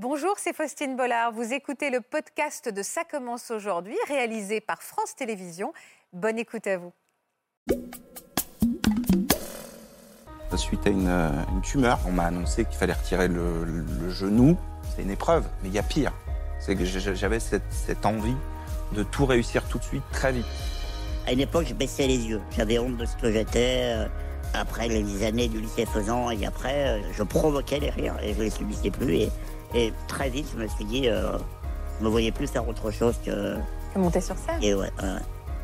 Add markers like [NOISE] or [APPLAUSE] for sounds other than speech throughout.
Bonjour, c'est Faustine Bollard. Vous écoutez le podcast de Ça commence aujourd'hui, réalisé par France Télévisions. Bonne écoute à vous. Suite à une, euh, une tumeur, on m'a annoncé qu'il fallait retirer le, le genou. C'est une épreuve, mais il y a pire. C'est que j'avais cette, cette envie de tout réussir tout de suite, très vite. À une époque, je baissais les yeux. J'avais honte de ce que j'étais. Après les années du lycée faisant et après, euh, je provoquais les rires et je les subissais plus. Et, et très vite, je me suis dit, euh, je me voyais plus faire autre chose que. Monter sur scène. Et ouais, ouais.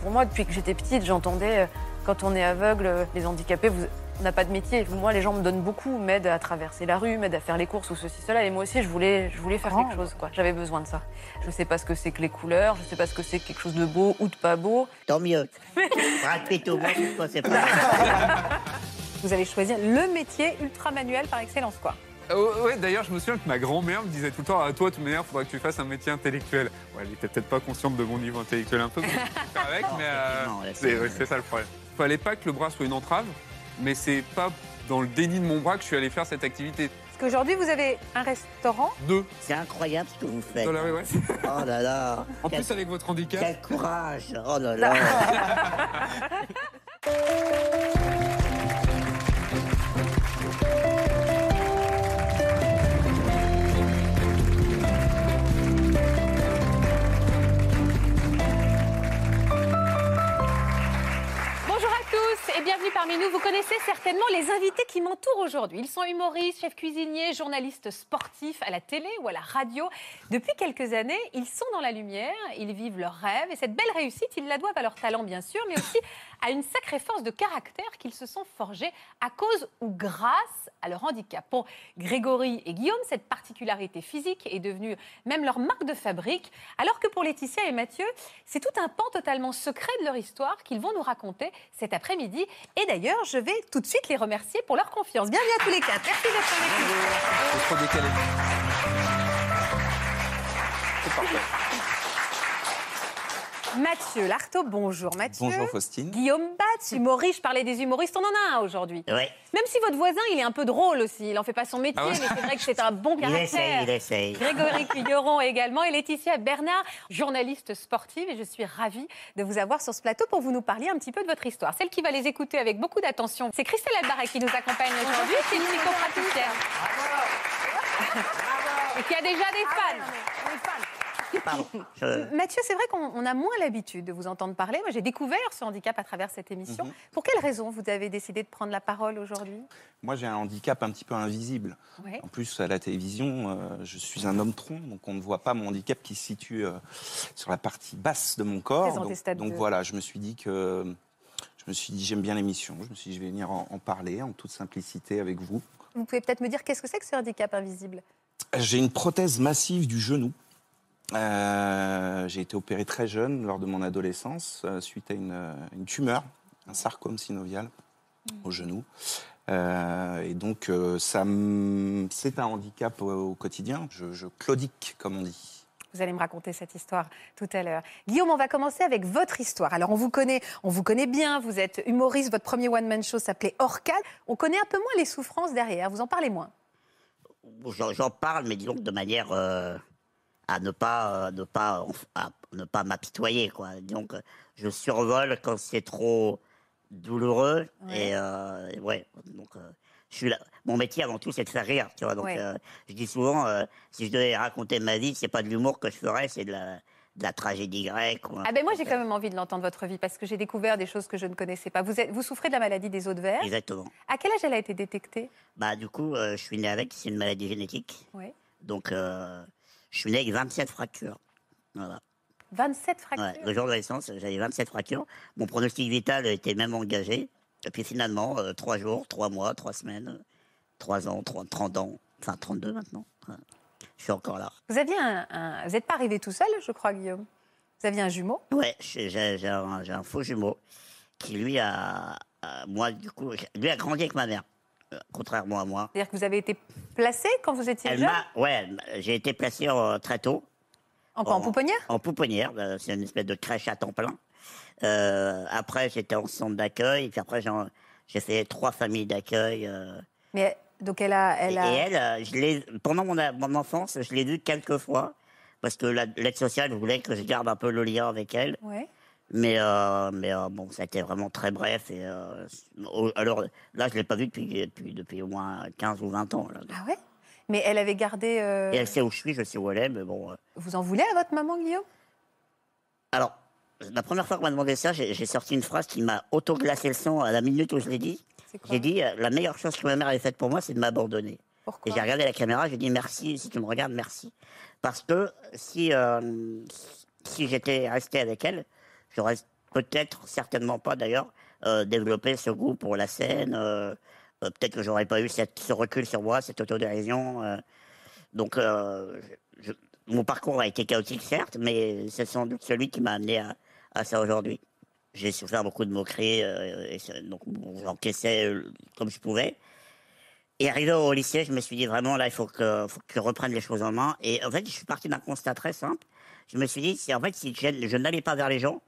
Pour moi, depuis que j'étais petite, j'entendais euh, quand on est aveugle, euh, les handicapés, vous, on n'a pas de métier. Moi, les gens me donnent beaucoup, m'aident à traverser la rue, m'aident à faire les courses ou ceci, cela. Et moi aussi, je voulais, je voulais faire Oh. quelque chose. quoi. J'avais besoin de ça. Je ne sais pas ce que c'est que les couleurs, je ne sais pas ce que c'est que quelque chose de beau ou de pas beau. Tant mieux. Brad Pitt au moins, c'est pas- [LAUGHS] c'est pas. Vous allez choisir le métier ultra manuel par excellence, quoi. Euh, ouais, d'ailleurs, je me souviens que ma grand-mère me disait tout le temps à toi, de toute manière, il faudrait que tu fasses un métier intellectuel. Ouais, elle était peut-être pas consciente de mon niveau intellectuel un peu, mais [LAUGHS] euh, effectivement, là, c'est ouais, ça le problème. Fallait pas que le bras soit une entrave, mais c'est pas dans le déni de mon bras que je suis allé faire cette activité. Parce qu'aujourd'hui, vous avez un restaurant. Deux. C'est incroyable ce que vous faites. La rue, ouais. [LAUGHS] Oh là là. En Quel- plus, avec votre handicap. Quel courage Oh là [LAUGHS] là et bienvenue parmi nous. Vous connaissez certainement les invités qui m'entourent aujourd'hui. Ils sont humoristes, chefs cuisiniers, journalistes sportifs à la télé ou à la radio. Depuis quelques années, ils sont dans la lumière, ils vivent leurs rêves et cette belle réussite, ils la doivent à leur talent bien sûr, mais aussi à une sacrée force de caractère qu'ils se sont forgés à cause ou grâce à leur handicap. Pour Grégory et Guillaume, cette particularité physique est devenue même leur marque de fabrique, alors que pour Laetitia et Mathieu, c'est tout un pan totalement secret de leur histoire qu'ils vont nous raconter cet après-midi. Et d'ailleurs, je vais tout de suite les remercier pour leur confiance. Bienvenue à tous les quatre. Merci d'être avec nous. C'est trop décalé. Mathieu Lartaud, bonjour Mathieu. Bonjour Faustine. Guillaume Batz, humoriste, je parlais des humoristes, on en a un aujourd'hui. Ouais, Même si votre voisin, il est un peu drôle aussi, il en fait pas son métier, Ah ouais mais c'est vrai que c'est un bon [LAUGHS] il essaye, caractère. il essaye. Grégory Cuilleron également et Laetitia Bernard, journaliste sportive. Et je suis ravie de vous avoir sur ce plateau pour vous nous parler un petit peu de votre histoire. Celle qui va les écouter avec beaucoup d'attention, c'est Christelle Albaret qui nous accompagne aujourd'hui, qui est une psychopraticienne. [LAUGHS] Et qui a déjà des fans. Pardon. [LAUGHS] Mathieu, c'est vrai qu'on on a moins l'habitude de vous entendre parler. Moi, j'ai découvert ce handicap à travers cette émission. Mhm. Pour quelle raison vous avez décidé de prendre la parole aujourd'hui? Moi, j'ai un handicap un petit peu invisible. Ouais. En plus, à la télévision, euh, je suis un homme tronc, donc on ne voit pas mon handicap qui se situe euh, sur la partie basse de mon corps. Donc, voilà, je me suis dit que je me suis dit j'aime bien l'émission. Je me suis dit je vais venir en, en parler en toute simplicité avec vous. Vous pouvez peut-être me dire qu'est-ce que c'est que ce handicap invisible? J'ai une prothèse massive du genou. Euh, j'ai été opéré très jeune lors de mon adolescence euh, suite à une, euh, une tumeur, un sarcome synovial au genou. Euh, et donc, euh, ça, c'est un handicap au, au quotidien. Je, je claudique, comme on dit. Vous allez me raconter cette histoire tout à l'heure. Guillaume, on va commencer avec votre histoire. Alors, on vous connaît, on vous connaît bien. Vous êtes humoriste. Votre premier one-man show s'appelait Orcade. On connaît un peu moins les souffrances derrière. Vous en parlez moins. J'en parle, mais disons que de manière euh, à ne pas, euh, ne pas, à ne pas m'apitoyer, quoi. Donc, je survole quand c'est trop douloureux. Ouais. Et euh, ouais, donc, euh, je suis là. Mon métier avant tout, c'est de faire rire, tu vois. Donc, Ouais. euh, je dis souvent, euh, si je devais raconter ma vie, c'est pas de l'humour que je ferais, c'est de la, de la tragédie grecque. ou Ah ben moi, j'ai quand même envie de l'entendre votre vie parce que j'ai découvert des choses que je ne connaissais pas. Vous, êtes, vous souffrez de la maladie des os de verre. Exactement. À quel âge elle a été détectée? Bah, du coup, euh, je suis né avec, c'est une maladie génétique. Oui. Donc, euh, je suis né avec 27 fractures. Voilà. 27 fractures. Ouais, le jour de la naissance, j'avais 27 fractures. Mon pronostic vital était même engagé. Et puis finalement, euh, 3 jours, 3 mois, 3 semaines, 3 ans, 30, 30 ans, enfin 32 maintenant. Ouais. Je suis encore là. Vous aviez un, un- vous n'êtes pas arrivé tout seul, je crois, Guillaume. Vous aviez un jumeau. Ouais, j'ai un, faux jumeau qui, lui, a. a- moi, du coup, lui a grandi avec ma mère, contrairement à moi. C'est-à-dire que vous avez été placé quand vous étiez Elle jeune. Ouais, j'ai été placé euh, très tôt. en, quoi, en en- pouponnière En pouponnière, euh, c'est une espèce de crèche à temps plein. Euh, après, j'étais en centre d'accueil. Puis après, j'ai fait trois familles d'accueil. euh, Mais Donc elle a, elle Et, a. et elle, je pendant mon, mon enfance, je l'ai vue quelques fois, parce que la- l'aide sociale voulait que je garde un peu le lien avec elle. Ouais. Mais, euh, mais euh, bon, ça a été vraiment très bref. Et, euh, alors là, je ne l'ai pas vue depuis, depuis, depuis au moins 15 ou 20 ans. là. Ah ouais? Mais elle avait gardé. Et elle sait où je suis, je sais où elle est, mais bon. Vous en voulez à votre maman, Guillaume? Alors, la première fois qu'on m'a demandé ça, j'ai sorti une phrase qui m'a auto-glacé le sang à la minute où je l'ai dit. J'ai dit, la meilleure chose que ma mère avait faite pour moi, c'est de m'abandonner. Et Pourquoi j'ai regardé la caméra, j'ai dit merci, si tu me regardes, merci. Parce que si, si j'étais resté avec elle, j'aurais peut-être, certainement pas d'ailleurs, euh, développé ce goût pour la scène. euh, euh, peut-être que j'aurais pas eu ce recul sur moi, cette autodérision. donc, mon parcours a été chaotique, certes, mais c'est sans doute celui qui m'a amené à, ça aujourd'hui. J'ai souffert beaucoup de moqueries, donc j'encaissais comme je pouvais. Et arrivé au lycée, je me suis dit vraiment là, il faut que, faut que je reprenne les choses en main. Et en fait, je suis parti d'un constat très simple. Je me suis dit, si en fait, si je, je n'allais pas vers les gens,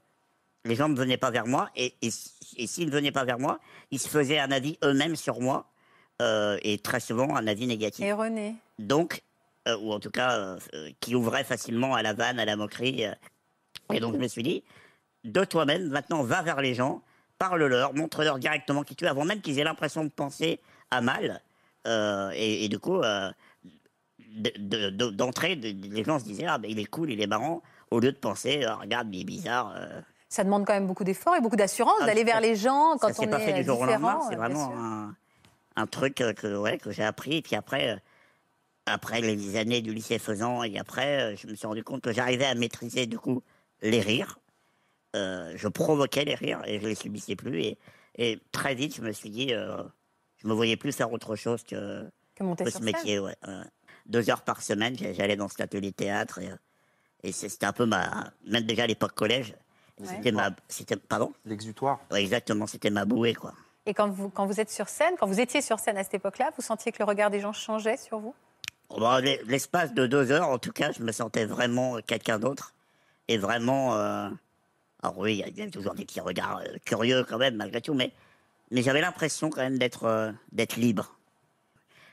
les gens ne venaient pas vers moi. Et, et, et s'ils ne venaient pas vers moi, ils se faisaient un avis eux-mêmes sur moi. euh, et très souvent, un avis négatif. Et René Donc, euh, ou en tout cas, euh, qui ouvrait facilement à la vanne, à la moquerie. Et donc, je me suis dit, de toi-même, maintenant, va vers les gens, parle-leur, montre-leur directement qui tu es, avant même qu'ils aient l'impression de penser à mal. Et, et du coup, euh, de- de- de- d'entrée, les gens se disaient, ah, ben, il est cool, il est marrant, au lieu de penser, Ah, regarde, il est bizarre. Euh. Ça demande quand même beaucoup d'efforts et beaucoup d'assurance Ah, d'aller vers les gens quand ça on pas est fait du jour au différent. lendemain, c'est euh, vraiment un, un truc euh, que, ouais, que j'ai appris. Et puis après, euh, après les années du lycée faisant, et après, euh, je me suis rendu compte que j'arrivais à maîtriser du coup les rires. Euh, je provoquais les rires et je les subissais plus. Et, et très vite, je me suis dit, euh, je me voyais plus faire autre chose que, Que monter que sur ce métier. Ouais. Deux heures par semaine, j'allais dans cet atelier théâtre et, euh, et c'était un peu ma, même déjà à l'époque collège, c'était ma, c'était, pardon, L'exutoire. Ouais, exactement, c'était ma bouée quoi. Et quand vous, quand vous êtes sur scène, quand vous étiez sur scène à cette époque-là, vous sentiez que le regard des gens changeait sur vous? Bon, l'e- L'espace de deux heures, en tout cas, je me sentais vraiment quelqu'un d'autre. Et vraiment. euh, Alors, oui, il y a- il y, a toujours des petits regards euh, curieux quand même, malgré tout, mais, mais j'avais l'impression quand même d'être euh, d'être libre.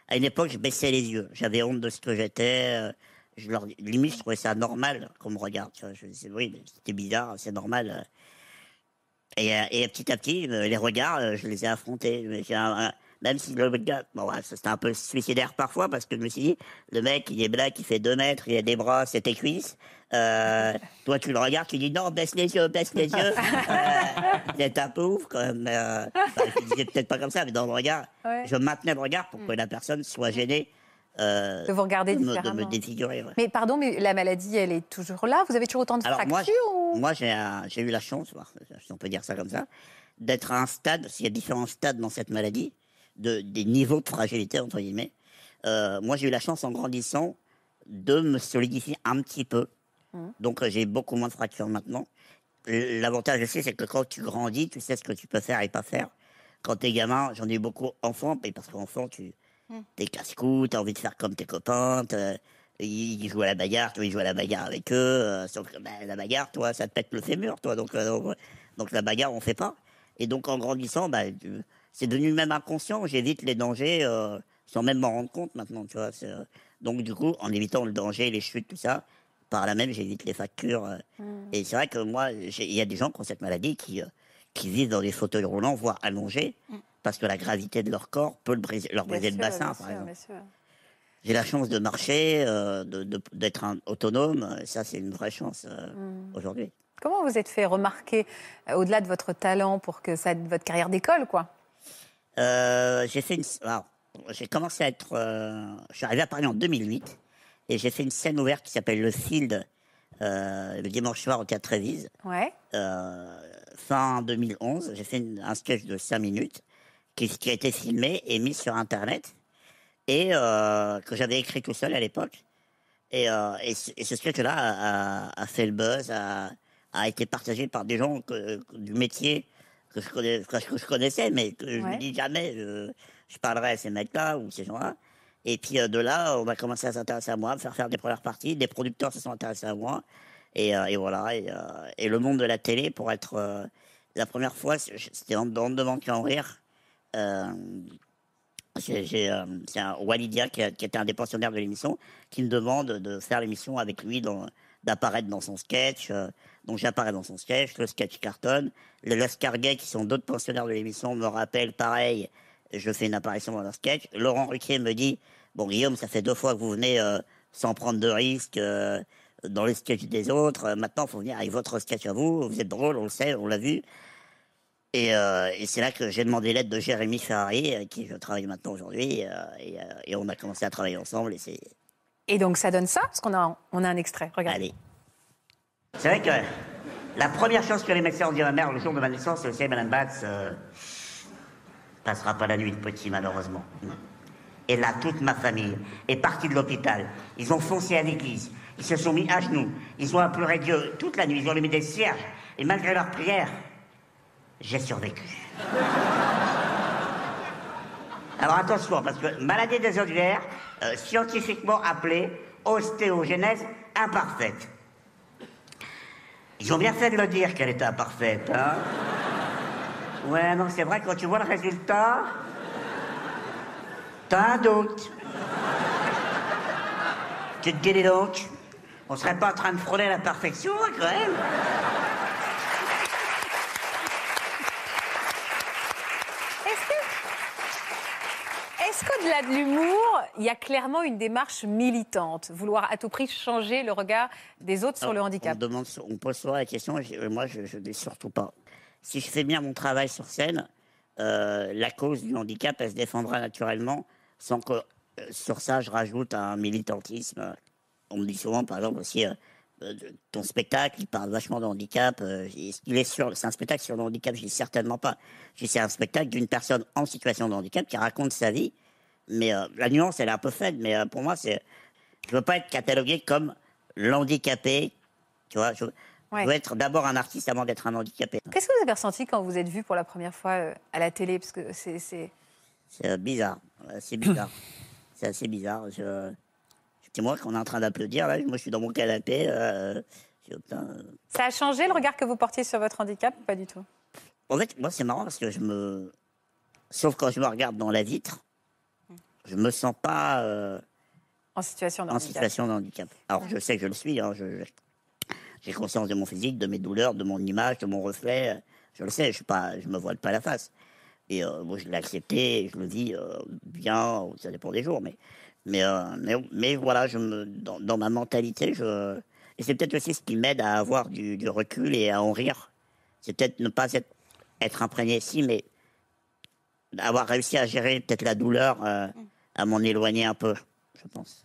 À une époque, je baissais les yeux. J'avais honte de ce que j'étais. euh, Je leur, limite, je trouvais ça normal qu'on me regarde. Tu vois. Je disais, oui, c'était bizarre, c'est normal. euh. Et, euh, et petit à petit, euh, les regards, euh, je les ai affrontés. Un- un- même si le gars, bon, c'était un peu suicidaire parfois, parce que je me suis dit, le mec, il est black, il fait deux mètres, il a des bras, c'est tes cuisses. Euh, [LAUGHS] toi, tu le regardes, tu dis, non, baisse les yeux, baisse les yeux. [LAUGHS] Euh, c'est un peu ouf, quand même. euh, enfin, je disais peut-être pas comme ça, mais dans le regard, Ouais. je maintenais le regard pour que la personne soit gênée euh, De vous regarder de, me, de différemment. me défigurer. ouais. Mais pardon, mais la maladie, elle est toujours là? Vous avez toujours autant de Alors, fractures. Moi, j'ai eu la chance, si on peut dire ça comme ça, d'être à un stade, qu'il y a différents stades dans cette maladie, de, des niveaux de fragilité, entre guillemets. Euh, moi, j'ai eu la chance, en grandissant, de me solidifier un petit peu. Donc, euh, j'ai beaucoup moins de fractures maintenant. L'avantage aussi, c'est que quand tu grandis, tu sais ce que tu peux faire et pas faire. Quand t'es gamin, j'en ai eu beaucoup enfant, mais parce qu'enfant, tu t'es casse-cou, t'as envie de faire comme tes copains, ils jouent à la bagarre, toi, ils jouent à la bagarre avec eux, euh, sauf que ben, la bagarre, toi, ça te pète le fémur, toi, donc, euh, donc, donc la bagarre, on fait pas. Et donc, en grandissant, bah, c'est devenu même inconscient, j'évite les dangers euh, sans même m'en rendre compte maintenant, tu vois. donc, du coup, en évitant le danger, les chutes, tout ça, par là même, j'évite les fractures. euh. Et c'est vrai que moi, il y a des gens qui ont cette maladie qui, qui vivent dans des fauteuils roulants, voire allongés, parce que la gravité de leur corps peut le briser- leur Bien briser le sûr, bassin, bien par sûr, exemple. bien sûr. J'ai la chance de marcher, euh, d'être autonome. Ça, c'est une vraie chance euh, Mm. aujourd'hui. Comment vous êtes fait remarquer, euh, au-delà de votre talent, pour que ça, votre carrière d'école, quoi? J'ai fait une. alors, j'ai commencé à être. je suis arrivé à Paris en 2008 et j'ai fait une scène ouverte qui s'appelle Le Field le dimanche soir au Théâtre Trévise. Ouais. Fin 2011, j'ai fait une- un sketch de 5 minutes qui, qui a été filmé et mis sur Internet et euh, que j'avais écrit tout seul à l'époque. Et, euh, et, ce, et ce sketch-là a, a- a fait le buzz, a, a été partagé par des gens que- que- du métier que je, connais, que je- connaissais, mais que je ne dis jamais, je, je parlerai à ces mecs-là ou ces gens-là. Et puis euh, de là, on a commencé à s'intéresser à moi, me faire faire des premières parties. Des producteurs se sont intéressés à moi. Et, euh, et voilà. Et, euh, et le monde de la télé, pour être euh, la première fois, c'était en, en devant qu'en rire. C'est un Walidia qui, qui était un des pensionnaires de l'émission qui me demande de faire l'émission avec lui, d'apparaître dans son sketch. euh, donc j'apparais dans son sketch, le sketch cartonne. Les Oscar Gay, qui sont d'autres pensionnaires de l'émission, me rappellent pareil. Je fais une apparition dans leur sketch. Laurent Ruquier me dit Bon, Guillaume, ça fait deux fois que vous venez euh, sans prendre de risques euh, dans les sketchs des autres. Euh, maintenant, il faut venir avec votre sketch à vous. Vous êtes drôle, on le sait, on l'a vu. Et, euh, et c'est là que j'ai demandé l'aide de Jérémy Ferrari, avec qui je travaille maintenant aujourd'hui. euh, et, euh, et on a commencé à travailler ensemble. Et c'est. Et donc ça donne ça, parce qu'on a, on a un extrait. Regardez. Allez. C'est vrai que la première chose que les médecins ont dit à ma mère le jour de ma naissance, c'est aussi Madame Batz euh, passera pas la nuit de petit, malheureusement. Et là, toute ma famille est partie de l'hôpital. Ils ont foncé à l'église. Ils se sont mis à genoux. Ils ont imploré Dieu toute la nuit. Ils ont allumé des cierges. Et malgré leurs prières, j'ai survécu. Alors attention, parce que maladie des odulaires, euh, scientifiquement appelée ostéogenèse imparfaite. Ils ont bien fait de le dire qu'elle était imparfaite, hein Ouais, non, c'est vrai, quand tu vois le résultat, t'as un doute. Tu te dis, donc, on serait pas en train de frôler la perfection, quand même Est-ce que. Qu'au-delà de l'humour, il y a clairement une démarche militante Vouloir à tout prix changer le regard des autres sur le handicap On, demande, on pose souvent la question, et moi je ne dis surtout pas. Si je fais bien mon travail sur scène, euh, la cause du handicap, elle se défendra naturellement, sans que euh, sur ça je rajoute un militantisme. On me dit souvent, par exemple, aussi, euh, ton spectacle, il parle vachement de handicap. qu'il est sur, c'est un spectacle sur le handicap Je dis certainement pas. C'est un spectacle d'une personne en situation de handicap qui raconte sa vie. Mais euh, la nuance, elle est un peu faible. Mais euh, pour moi, c'est, je veux pas être catalogué comme l'handicapé. Tu vois, je, veux être d'abord un artiste avant d'être un handicapé. Qu'est-ce que vous avez ressenti quand vous êtes vu pour la première fois euh, à la télé? Parce que c'est. c'est- bizarre. C'est bizarre. [CLEARS THROAT] c'est assez bizarre. Je, c'est moi qu'on est en train d'applaudir. Là, moi, je suis dans mon canapé. euh, je- putain. Ça a changé le regard que vous portiez sur votre handicap Pas du tout? En fait, moi, c'est marrant parce que je me. Sauf quand je me regarde dans la vitre, je me sens pas euh, En situation de en handicap. situation de handicap. Alors, je sais que je le suis. hein, je- je- j'ai conscience de mon physique, de mes douleurs, de mon image, de mon reflet. Je le sais. Je suis pas, je me voile pas la face. Et euh, je l'ai accepté. et Je le vis euh, bien. Ça dépend des jours, mais mais euh, mais, mais voilà, je me dans, dans ma mentalité, je et c'est peut-être aussi ce qui m'aide à avoir du, du recul et à en rire. C'est peut-être ne pas être, être imprégné si, mais avoir réussi à gérer peut-être la douleur, euh, à m'en éloigner un peu, je pense.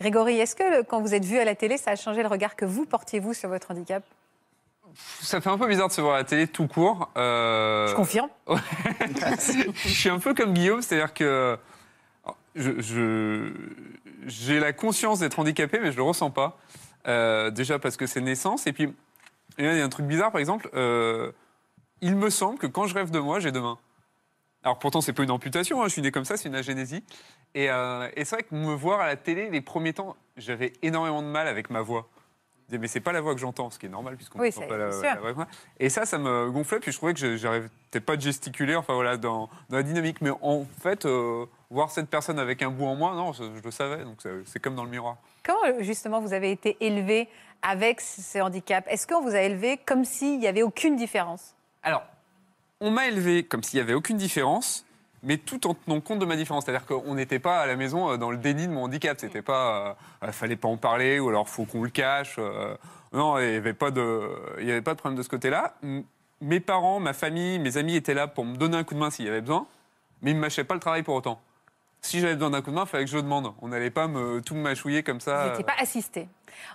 Grégory, est-ce que le- quand vous êtes vu à la télé, ça a changé le regard que vous portiez vous sur votre handicap? Ça fait un peu bizarre de se voir à la télé tout court. euh, Je confirme. [LAUGHS] je suis un peu comme Guillaume, c'est-à-dire que je- je- j'ai la conscience d'être handicapé, mais je le ressens pas. Euh, déjà parce que c'est naissance, et puis il y a un truc bizarre, par exemple. euh, il me semble que quand je rêve de moi, j'ai deux mains. Alors pourtant, c'est pas une amputation, hein, je suis né comme ça, c'est une agénésie. Et, euh, et c'est vrai que me voir à la télé, les premiers temps, j'avais énormément de mal avec ma voix. Je disais, mais c'est pas la voix que j'entends, ce qui est normal puisqu'on Oui, n'entend pas la, la vraie voix. Et ça, ça me gonflait, puis je trouvais que je- j'arrivais pas de gesticuler, enfin voilà, dans, dans la dynamique. Mais en fait, euh, voir cette personne avec un bout en moi, non, je, je le savais, donc c'est- comme dans le miroir. Comment euh, justement vous avez été élevé avec ce ce handicap Est-ce qu'on vous a élevé comme s'il n'y avait aucune différence? Alors, on m'a élevé comme s'il n'y avait aucune différence, mais tout en tenant compte de ma différence. C'est-à-dire qu'on n'était pas à la maison euh, dans le déni de mon handicap. C'était pas, euh, fallait pas en parler ou alors faut qu'on le cache. euh, non, il n'y avait pas de, avait pas de problème de ce côté-là. Mes parents, ma famille, mes amis étaient là pour me donner un coup de main s'il y avait besoin, mais ils me mâchaient pas le travail pour autant. Si j'avais besoin d'un coup de main, il fallait que je le demande. On n'allait pas me, tout me mâchouiller comme Vous ça. n'étiez pas assisté.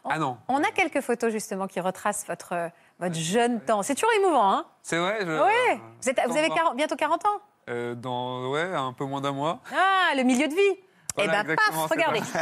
On, Ah non. On a quelques photos justement qui retracent votre, euh, votre jeune temps. C'est toujours émouvant, hein C'est vrai. Je, Oui. Vous, êtes- vous avez Dans- 40 bientôt 40 ans euh, dans ouais, un peu moins d'un mois. Ah, le milieu de vie Voilà, Eh ben, paf, regardez. [LAUGHS]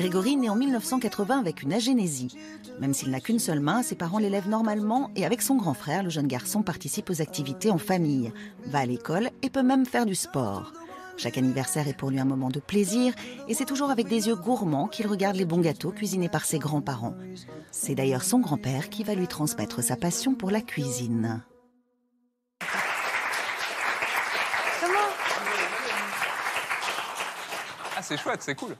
Grégory naît en 1980 avec une agénésie. Même s'il n'a qu'une seule main, ses parents l'élèvent normalement et avec son grand frère, le jeune garçon participe aux activités en famille, va à l'école et peut même faire du sport. Chaque anniversaire est pour lui un moment de plaisir et c'est toujours avec des yeux gourmands qu'il regarde les bons gâteaux cuisinés par ses grands-parents. C'est d'ailleurs son grand-père qui va lui transmettre sa passion pour la cuisine. Ah, c'est chouette, c'est cool.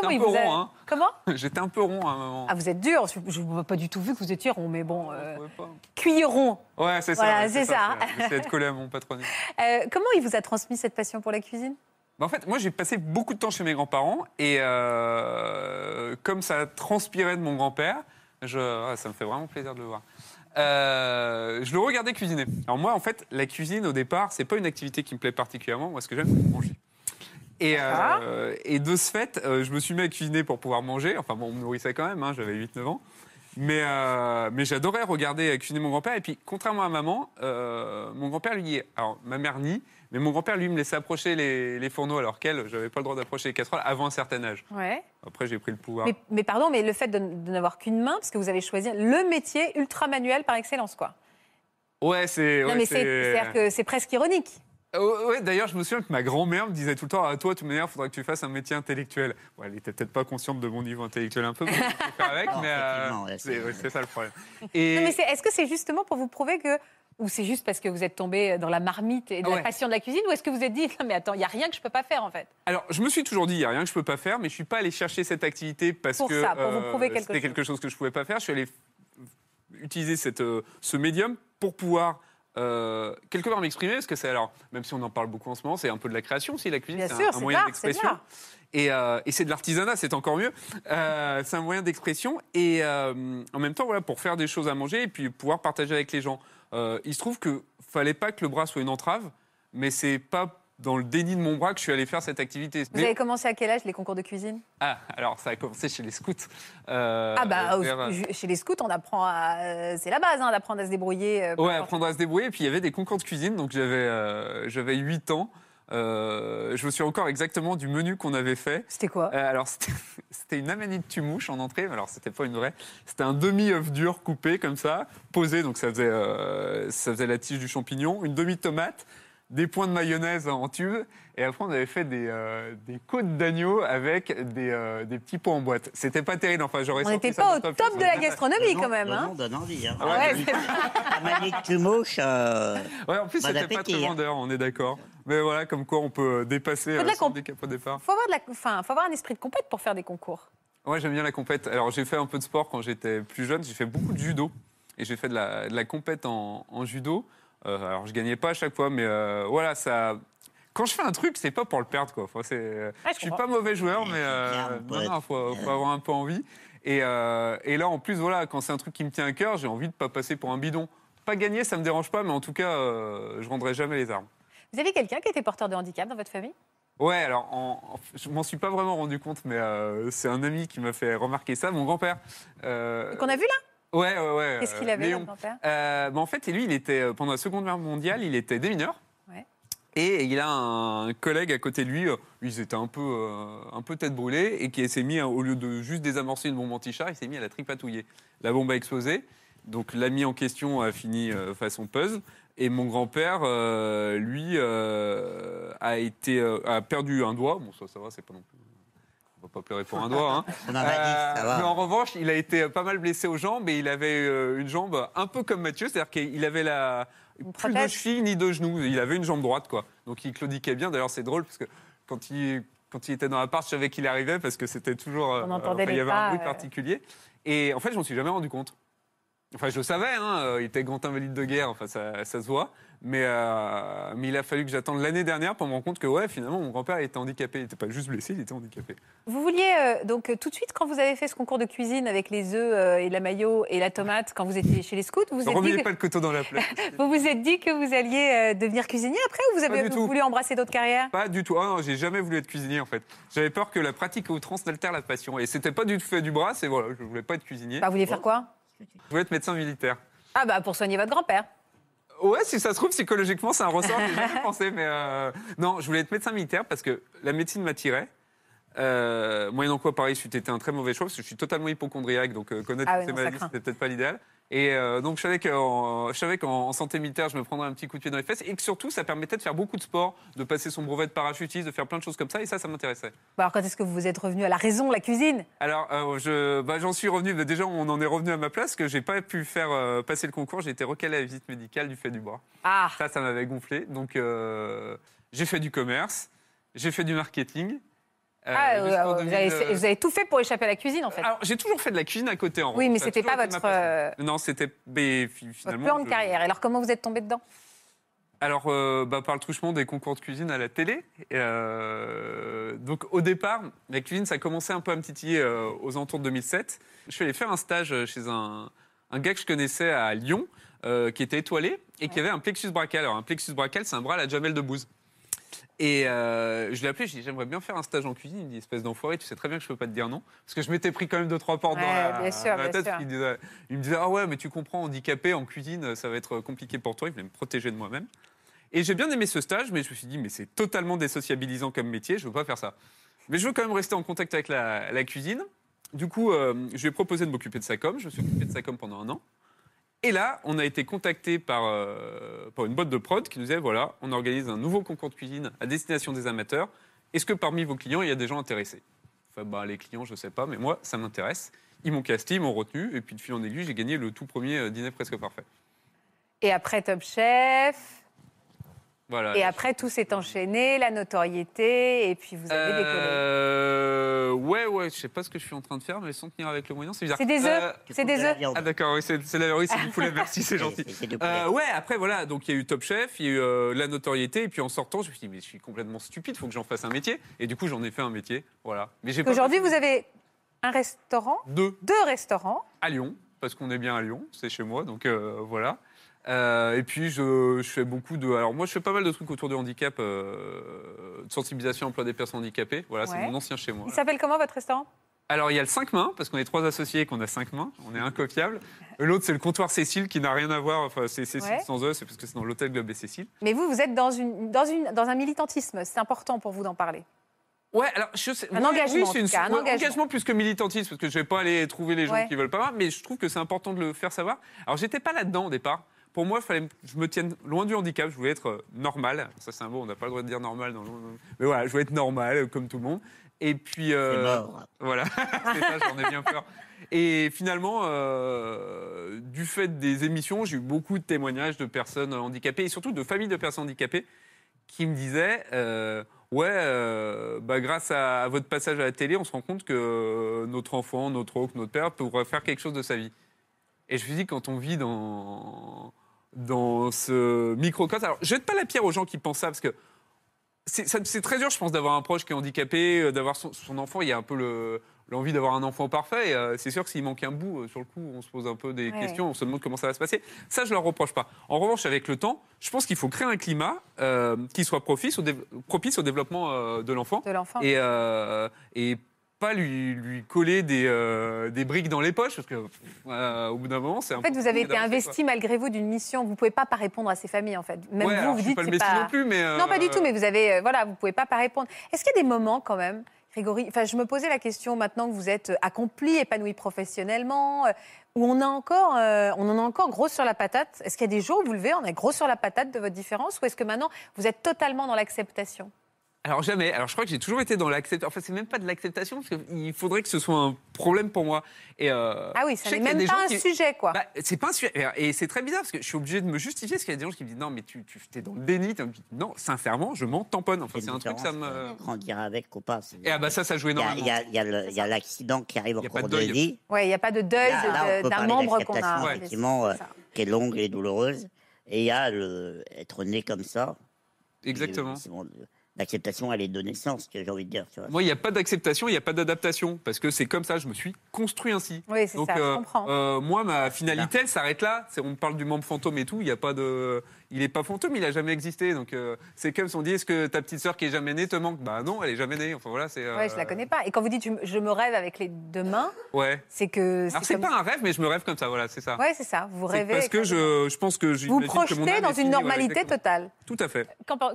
Comment un il peu vous a- rond, hein. Comment [LAUGHS] J'étais un peu rond à un moment. Ah, vous êtes dur. Je ne pas du tout vu que vous étiez rond, mais bon, euh, pouvais pas. cuilleron. Ouais, c'est ça. Voilà, ouais, c'est ça. c'est J'essaie d'être collé à mon patronyme. [LAUGHS] Euh, comment il vous a transmis cette passion pour la cuisine? Bah, en fait, moi, j'ai passé beaucoup de temps chez mes grands-parents et euh, comme ça transpirait de mon grand-père, je, ah, ça me fait vraiment plaisir de le voir. Euh, je le regardais cuisiner. Alors moi, en fait, la cuisine au départ, c'est pas une activité qui me plaît particulièrement. Moi, ce que j'aime, c'est manger. Et, euh, et de ce fait, euh, je me suis mis à cuisiner pour pouvoir manger. Enfin bon, on me nourrissait quand même, hein, j'avais 8-9 ans. Mais, euh, mais j'adorais regarder cuisiner mon grand-père. Et puis, contrairement à maman, euh, mon grand-père, lui, alors ma mère nie, mais mon grand-père, lui, me laissait approcher les, les fourneaux alors qu'elle, j'avais pas le droit d'approcher les casseroles avant un certain âge. Ouais. Après, j'ai pris le pouvoir. Mais, mais pardon, mais le fait de, de n'avoir qu'une main, parce que vous avez choisi le métier ultra manuel par excellence, quoi. Ouais, c'est. non, ouais, mais c'est- c'est-à-dire que c'est presque ironique. Euh, ouais, d'ailleurs, je me souviens que ma grand-mère me disait tout le temps à toi, de toute manière, il faudra que tu fasses un métier intellectuel. Bon, elle était peut-être pas consciente de mon niveau intellectuel un peu, mais faire avec, [LAUGHS] Non, euh, c'est ouais, ça le problème. [LAUGHS] Et est-ce que c'est justement pour vous prouver que. Ou c'est juste parce que vous êtes tombé dans la marmite et de la passion de la cuisine Ou est-ce que vous vous êtes dit, non mais attends, il n'y a rien que je peux pas faire en fait? Alors, je me suis toujours dit, il n'y a rien que je peux pas faire, mais je suis pas allé chercher cette activité parce Pour que ça, pour vous prouver quelque c'était chose. quelque chose que je pouvais pas faire. Je suis allé utiliser cette, euh, ce médium pour pouvoir euh, quelque part m'exprimer, parce que c'est alors, même si on en parle beaucoup en ce moment, c'est un peu de la création aussi, la cuisine, c'est un, moyen d'expression. Et, euh, et c'est de l'artisanat, c'est encore mieux. Euh, c'est un moyen d'expression et en même temps, voilà, pour faire des choses à manger et puis pouvoir partager avec les gens. Il se trouve que fallait pas que le bras soit une entrave, mais c'est pas dans le déni de mon bras que je suis allé faire cette activité. Vous Mais- avez commencé à quel âge les concours de cuisine? Ah, alors ça a commencé chez les scouts. Euh, Ah bah, vers, euh, au- chez les scouts, on apprend à. euh, C'est la base, hein, d'apprendre à se débrouiller. euh, Ouais, apprendre à se débrouiller. Et puis il y avait des concours de cuisine, donc j'avais euh, j'avais 8 ans. Euh, je me souviens encore exactement du menu qu'on avait fait. C'était quoi? Euh, alors c'était [LAUGHS] c'était une amanite tumouche en entrée, mais alors c'était pas une vraie. C'était un demi œuf dur coupé comme ça, posé, donc ça faisait euh, ça faisait la tige du champignon, une demi tomate, des points de mayonnaise en tube, et après on avait fait des, euh, des côtes d'agneau avec des, euh, des petits pots en boîte. C'était pas terrible, enfin j'aurais On n'était pas au Top de la gastronomie Le nom- quand même. le hein. nom donne envie. Hein. Ah ouais, euh, Ouais, en plus, Bon c'était pas très hein. vendeur, on est d'accord. Mais voilà, comme quoi on peut dépasser de euh, handicap au départ. faut avoir, de la... enfin, faut avoir un esprit de compète pour faire des concours. Ouais, j'aime bien la compète. Alors, j'ai fait un peu de sport quand j'étais plus jeune. J'ai fait beaucoup de judo. Et j'ai fait de la, de la compète en, en judo. Euh, alors, je gagnais pas à chaque fois, mais euh, voilà, ça. Quand je fais un truc, c'est pas pour le perdre, quoi. Enfin, c'est... je je suis pas mauvais joueur, mais euh, non, faut, faut avoir un peu envie. Et, euh, et là, en plus, voilà, quand c'est un truc qui me tient à cœur, j'ai envie de pas passer pour un bidon. Pas gagner, ça me dérange pas, mais en tout cas, euh, je rendrai jamais les armes. Vous avez quelqu'un qui était porteur de handicap dans votre famille? Ouais, alors en- en- je m'en suis pas vraiment rendu compte, mais euh, c'est un ami qui m'a fait remarquer ça, mon grand-père. Euh, Qu'on a vu là? Ouais, ouais, ouais. Qu'est-ce qu'il euh, avait, Léon. Euh, bah, En fait, lui, il était euh, pendant la Seconde Guerre mondiale, il était démineur. Ouais. Et il a un collègue à côté de lui, euh, ils étaient un peu, euh, un peu tête brûlée, et qui s'est mis, au lieu de juste désamorcer une bombe anti-char, il s'est mis à la tripatouiller. La bombe a explosé, donc l'ami en question a fini euh, façon puzzle. Et mon grand-père, lui, a, été, a perdu un doigt. Bon, ça, ça va, c'est pas non plus. Pas pleurer pour un doigt. Hein. [LAUGHS] on en a dit, ça va. mais en revanche, il a été pas mal blessé aux jambes et il avait euh, une jambe un peu comme Mathieu, c'est-à-dire qu'il avait la Une plus de cheville ni de genoux. Il avait une jambe droite, quoi. Donc il claudiquait bien. D'ailleurs, c'est drôle parce que quand il quand il était dans l'appart, je savais qu'il arrivait parce que c'était toujours. On entendait il y avait pas, un bruit euh. particulier. Et en fait, je m'en suis jamais rendu compte. Enfin, je le savais, hein, euh, il était grand invalide de guerre, enfin, ça, ça se voit. Mais, euh, mais il a fallu que j'attende l'année dernière pour me rendre compte que, ouais, finalement, mon grand-père était handicapé. Il n'était pas juste blessé, il était handicapé. Vous vouliez euh, donc tout de suite quand vous avez fait ce concours de cuisine avec les œufs euh, et la mayo et la tomate quand vous étiez chez les scouts, vous vous êtes dit que, pas le couteau dans la plaie. [LAUGHS] vous vous êtes dit que vous alliez devenir cuisinier après ou vous avez tout. voulu embrasser d'autres carrières? Pas du tout. Ah non, j'ai jamais voulu être cuisinier en fait. J'avais peur que la pratique outrance n'altère la passion. Et c'était pas du tout fait du bras, c'est voilà, je voulais pas être cuisinier. Bah, Vous vouliez faire quoi? Je voulais être médecin militaire. Ah bah pour soigner votre grand-père. Ouais, si ça se trouve, psychologiquement, c'est un ressort que j'ai jamais [LAUGHS] pensé. Mais euh, non, je voulais être médecin militaire parce que la médecine m'attirait. Euh, moyennant quoi, pareil, été un très mauvais choix parce que je suis totalement hypochondriaque, donc euh, connaître Ah ces non, maladies, c'était peut-être pas l'idéal. Et euh, donc, je savais qu'en je savais qu'en- en santé militaire, je me prendrais un petit coup de pied dans les fesses et que surtout, ça permettait de faire beaucoup de sport, de passer son brevet de parachutiste, de faire plein de choses comme ça. Et ça, ça m'intéressait. Bon, alors, quand est-ce que vous êtes revenu à la raison, la cuisine? Alors, euh, je, bah, j'en suis revenu. bah, déjà, on en est revenu à ma place, que j'ai pas pu faire passer le concours. J'ai été recalé à la visite médicale du fait du bras. Ah, Ça, ça m'avait gonflé. Donc, j'ai fait du commerce, j'ai fait du marketing. Euh, Ah, euh, vous, 2000, avez, vous avez tout fait pour échapper à la cuisine, en fait. Alors, j'ai toujours fait de la cuisine à côté. En oui, mais c'était pas votre, euh. Non, c'était votre plan de carrière. Alors, comment vous êtes tombé dedans? Alors, euh, bah, par le truchement des concours de cuisine à la télé. Euh, donc, au départ, la cuisine, ça commençait un peu à me titiller euh, aux alentours de 2007. Je suis allé faire un stage chez un, un gars que je connaissais à Lyon, qui était étoilé et qui avait un plexus brachial. Alors, un plexus brachial, c'est un bras à la Jamel Debbouze. Et euh, je l'ai appelé, je lui ai dit j'aimerais bien faire un stage en cuisine. Il me dit espèce d'enfoiré, tu sais très bien que je peux pas te dire non. Parce que je m'étais pris quand même deux, trois portes dans la, bien sûr, dans la bien tête. sûr. Il, disait- il me disait ah ouais, mais tu comprends, handicapé en cuisine, ça va être compliqué pour toi. Il voulait me protéger de moi-même. Et j'ai bien aimé ce stage, mais je me suis dit mais c'est totalement désociabilisant comme métier, je veux pas faire ça. Mais je veux quand même rester en contact avec la, la cuisine. Du coup, euh, je lui ai proposé de m'occuper de sa com. Je me suis occupé de sa com pendant un an. Et là, on a été contacté par, euh, par une boîte de prod qui nous disait voilà, on organise un nouveau concours de cuisine à destination des amateurs. Est-ce que parmi vos clients, il y a des gens intéressés? Enfin, bah, les clients, je ne sais pas, mais moi, ça m'intéresse. Ils m'ont casté, ils m'ont retenu, et puis de fil en aiguille, j'ai gagné le tout premier euh, dîner presque parfait. Et après Top Chef, Voilà. et après tout s'est enchaîné, la notoriété, et puis vous avez décollé. Euh, ouais, ouais, je sais pas ce que je suis en train de faire, mais sans tenir avec le moyen, c'est bizarre. C'est des Euh, œufs Tu C'est des œufs. Ah d'accord, oui, c'est oui, c'est du poulet, [LAUGHS] merci, c'est gentil. Euh, ouais, après voilà, donc il y a eu Top Chef, il y a eu euh, la notoriété, et puis en sortant, je me suis dit mais je suis complètement stupide, faut que j'en fasse un métier, et du coup j'en ai fait un métier, voilà. Mais j'ai pas Aujourd'hui, vous avez un restaurant, deux deux restaurants. à Lyon, parce qu'on est bien à Lyon, c'est chez moi, donc euh, voilà. Euh, et puis je, je fais beaucoup de, alors moi je fais pas mal de trucs autour du handicap, euh, de sensibilisation à l'emploi des personnes handicapées, voilà, c'est mon ancien chez moi. Il s'appelle comment votre restaurant? Alors, il y a le 5 mains, parce qu'on est trois associés et qu'on a 5 mains. On est incopiable. L'autre, c'est le comptoir Cécile, qui n'a rien à voir. Enfin, c'est Cécile Ouais. sans eux, c'est parce que c'est dans l'hôtel Globe et Cécile. Mais vous, vous êtes dans, une, dans, une, dans un militantisme. C'est important pour vous d'en parler. Ouais, alors je sais. Un oui, engagement, oui, c'est tout une- cas, un ouais, engagement. plus que militantisme, parce que je vais pas aller trouver les gens Ouais. qui veulent pas mais je trouve que c'est important de le faire savoir. Alors, j'étais pas là-dedans au départ. Pour moi, fallait je me tienne loin du handicap. Je voulais être euh, normal. Ça, c'est un mot, on n'a pas le droit de dire normal. Dans le... Mais voilà, je voulais être normal, euh, comme tout le monde. Et puis. Euh, mort. Voilà, [LAUGHS] c'est ça, j'en ai bien peur. Et finalement, euh, du fait des émissions, j'ai eu beaucoup de témoignages de personnes handicapées et surtout de familles de personnes handicapées qui me disaient euh, Ouais, euh, bah, grâce à, à votre passage à la télé, on se rend compte que notre enfant, notre oncle, notre père pourrait faire quelque chose de sa vie. Et je me suis dit, quand on vit dans, dans ce microcosme. Alors, je jette pas la pierre aux gens qui pensent ça, parce que c'est très dur, je pense, d'avoir un proche qui est handicapé, euh, d'avoir son, son enfant. Il y a un peu le- l'envie d'avoir un enfant parfait. euh, c'est sûr que s'il manque un bout, euh, sur le coup, on se pose un peu des Ouais. questions, on se demande comment ça va se passer. Ça, je leur reproche pas. En revanche, avec le temps, je pense qu'il faut créer un climat euh, qui soit propice au, dév- propice au développement euh, de l'enfant de l'enfant. et, euh, et pas lui, lui coller des, euh, des briques dans les poches, parce que euh, au bout d'un moment, c'est En fait, vous avez été investi malgré vous d'une mission. Vous ne pouvez pas pas répondre à ces familles, en fait. Même Ouais, vous, vous je dites pas le pas. non plus, mais Non, pas du euh, tout, mais vous avez, euh, voilà, vous pouvez pas pas répondre. Est-ce qu'il y a des moments quand même, Grégory Enfin, je me posais la question maintenant que vous êtes euh, accompli, épanoui professionnellement, euh, où on a encore, euh, on en a encore gros sur la patate. Est-ce qu'il y a des jours où vous levez, on est gros sur la patate de votre différence, ou est-ce que maintenant vous êtes totalement dans l'acceptation? Alors jamais. Alors je crois que j'ai toujours été dans l'acceptation. Enfin, c'est même pas de l'acceptation parce qu'il faudrait que ce soit un problème pour moi. Et euh, Ah oui, ça n'est même pas un qui- sujet, quoi. Bah, c'est pas un sujet. Et c'est très bizarre parce que je suis obligé de me justifier parce qu'il y a des gens qui me disent non mais tu, tu es dans le déni. Non, sincèrement, je m'en tamponne. Enfin, c'est un truc ça me. Grandir avec ou pas. c'est- Et ah bah ça, ça joue énormément. il y a- il y a le- il y a l'accident qui arrive au cours de vie, Ouais, il n'y a pas de deuil d'un membre qu'on a. effectivement, ça. qui est longue et douloureuse. Et il y a le, être né comme ça. Exactement. Bon, L'acceptation, elle est de naissance, que j'ai envie de dire. Tu vois. Moi, il n'y a pas d'acceptation, il n'y a pas d'adaptation parce que c'est comme ça. Je me suis construit ainsi. Oui, c'est Donc, ça, je euh, comprends. euh, moi, ma finalité, elle s'arrête là. C'est- On parle du membre fantôme et tout. Il n'y a pas de, il est pas fantôme, il a jamais existé. Donc euh, c'est comme si on dit est-ce que ta petite sœur qui est jamais née te manque? Bah non, elle est jamais née. Enfin voilà, c'est. Ouais, je la euh, connais pas. Et quand vous dites je- me rêve avec les deux mains, Ouais. c'est que. Alors c'est comme- pas un rêve, mais je me rêve comme ça. Voilà, c'est ça. Ouais, c'est ça. Vous rêvez. Parce avec que la- je, je pense que Vous j'imagine que mon projetez âme dans une normalité totale. Tout à fait.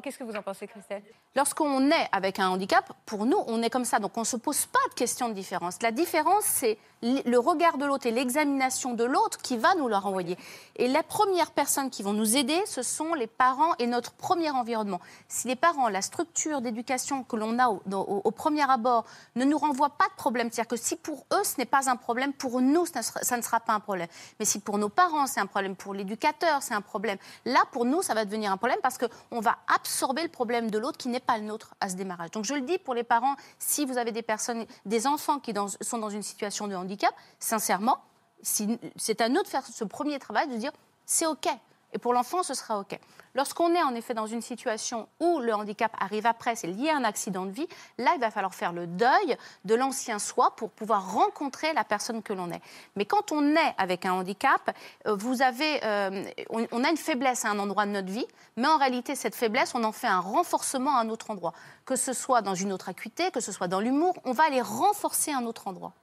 Qu'est-ce que vous en pensez, Christelle? Lorsqu'on est avec un handicap, pour nous, on est comme ça. Donc, on ne se pose pas de question de différence. La différence, c'est le regard de l'autre et l'examination de l'autre qui va nous le renvoyer. Et les premières personnes qui vont nous aider, ce sont les parents et notre premier environnement. Si les parents, la structure d'éducation que l'on a au, premier abord ne nous renvoie pas de problème, c'est-à-dire que si pour eux, ce n'est pas un problème, pour nous, ça ne sera, pas un problème. Mais si pour nos parents, c'est un problème, pour l'éducateur, c'est un problème, là, pour nous, ça va devenir un problème parce qu'on va absorber le problème de l'autre qui n'est pas le nôtre à ce démarrage. Donc je le dis pour les parents, si vous avez des personnes, des enfants qui sont dans une situation de handicap, sincèrement, si- c'est à nous de faire ce premier travail, de dire c'est OK. Et pour l'enfant, ce sera OK. Lorsqu'on est en effet dans une situation où le handicap arrive après, c'est lié à un accident de vie, là, il va falloir faire le deuil de l'ancien soi pour pouvoir rencontrer la personne que l'on est. Mais quand on est avec un handicap, euh, vous avez, euh, on, on a une faiblesse à un endroit de notre vie, mais en réalité, cette faiblesse, on en fait un renforcement à un autre endroit. Que ce soit dans une autre acuité, que ce soit dans l'humour, on va aller renforcer un autre endroit.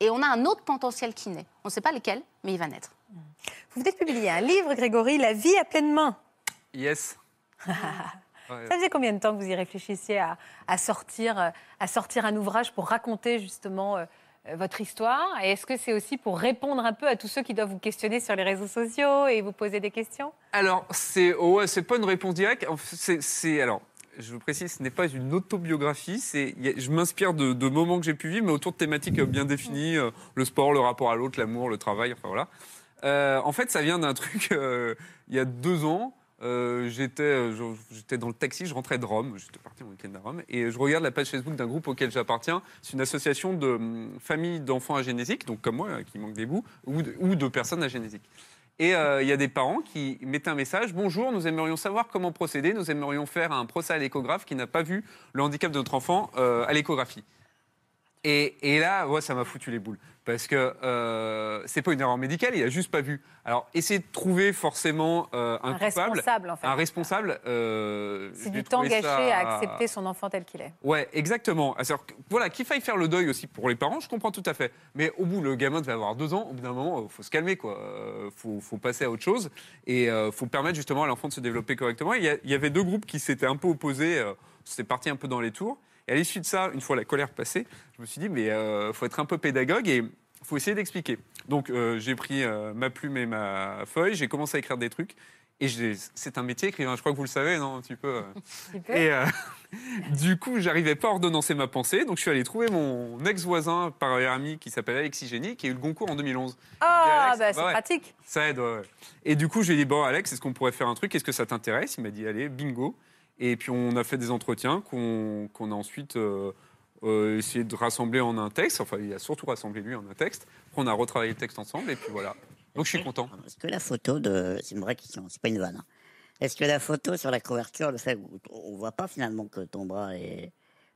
Et on a un autre potentiel qui naît. On ne sait pas lequel, mais il va naître. Vous venez de publier un livre, Grégory, La vie à pleine main. Yes. [LAUGHS] Ça faisait combien de temps que vous y réfléchissiez à, à sortir, à sortir un ouvrage pour raconter justement euh, euh, votre histoire? Et est-ce que c'est aussi pour répondre un peu à tous ceux qui doivent vous questionner sur les réseaux sociaux et vous poser des questions? Alors, c'est oh ouais, pas une réponse directe. C'est, alors, je vous précise, ce n'est pas une autobiographie. C'est, je m'inspire de, de moments que j'ai pu vivre, mais autour de thématiques bien définies euh, le sport, le rapport à l'autre, l'amour, le travail. Enfin voilà. Euh, en fait, ça vient d'un [LAUGHS] truc. euh, il y a deux ans, euh, j'étais, dans le taxi, je rentrais de Rome. J'étais parti en week-end à Rome, et je regarde la page Facebook d'un groupe auquel j'appartiens. C'est une association de hum, familles d'enfants agénésiques, donc comme moi, qui manquent des bouts, ou de, ou de personnes. Et il y a des parents qui mettaient un message Bonjour, nous aimerions savoir comment procéder. Nous aimerions faire un procès à l'échographe qui n'a pas vu le handicap de notre enfant à l'échographie. Et, et là, ouais, ça m'a foutu les boules. Parce que euh, c'est pas une erreur médicale, il a juste pas vu. Alors, essayez de trouver forcément euh, un, Un coupable, responsable, en fait. un responsable. euh, C'est du temps gâché ça- à accepter son enfant tel qu'il est. Ouais, exactement. Alors, que- voilà, qu'il faille faire le deuil aussi pour les parents, je comprends tout à fait. Mais au bout, le gamin devait avoir deux ans. Au bout d'un moment, il faut se calmer, quoi. Euh, faut, faut passer à autre chose et euh, faut permettre justement à l'enfant de se développer correctement. Il y, a- il y avait deux groupes qui s'étaient un peu opposés. euh, C'était parti un peu dans les tours. Et à l'issue de ça, une fois la colère passée, je me suis dit, mais euh, faut être un peu pédagogue et faut essayer d'expliquer. Donc, euh, j'ai pris euh, ma plume et ma feuille, j'ai commencé à écrire des trucs. Et c'est un métier écrivain, je crois que vous le savez, non, un petit peu. euh. [LAUGHS] Un petit peu. Et [LAUGHS] du coup, j'arrivais pas à ordonnancer ma pensée, donc je suis allé trouver mon ex-voisin par ami qui s'appelle Alexis Génie, qui a eu le Goncourt en 2011. Ah, bah, bah c'est ouais. pratique. Ça aide, ouais, ouais. Et du coup, j'ai dit, bon, Alex, est-ce qu'on pourrait faire un truc? Est-ce que ça t'intéresse? Il m'a dit, allez, bingo. Et puis, on a fait des entretiens qu'on a ensuite euh, euh, essayé de rassembler en un texte. Enfin, il a surtout rassemblé lui en un texte. Après, on a retravaillé le texte ensemble, et puis voilà. Donc, je suis content. Est-ce que la photo de. C'est une vraie question, c'est pas une vanne. hein. Est-ce que la photo sur la couverture, le fait qu'on voit pas finalement que ton bras est.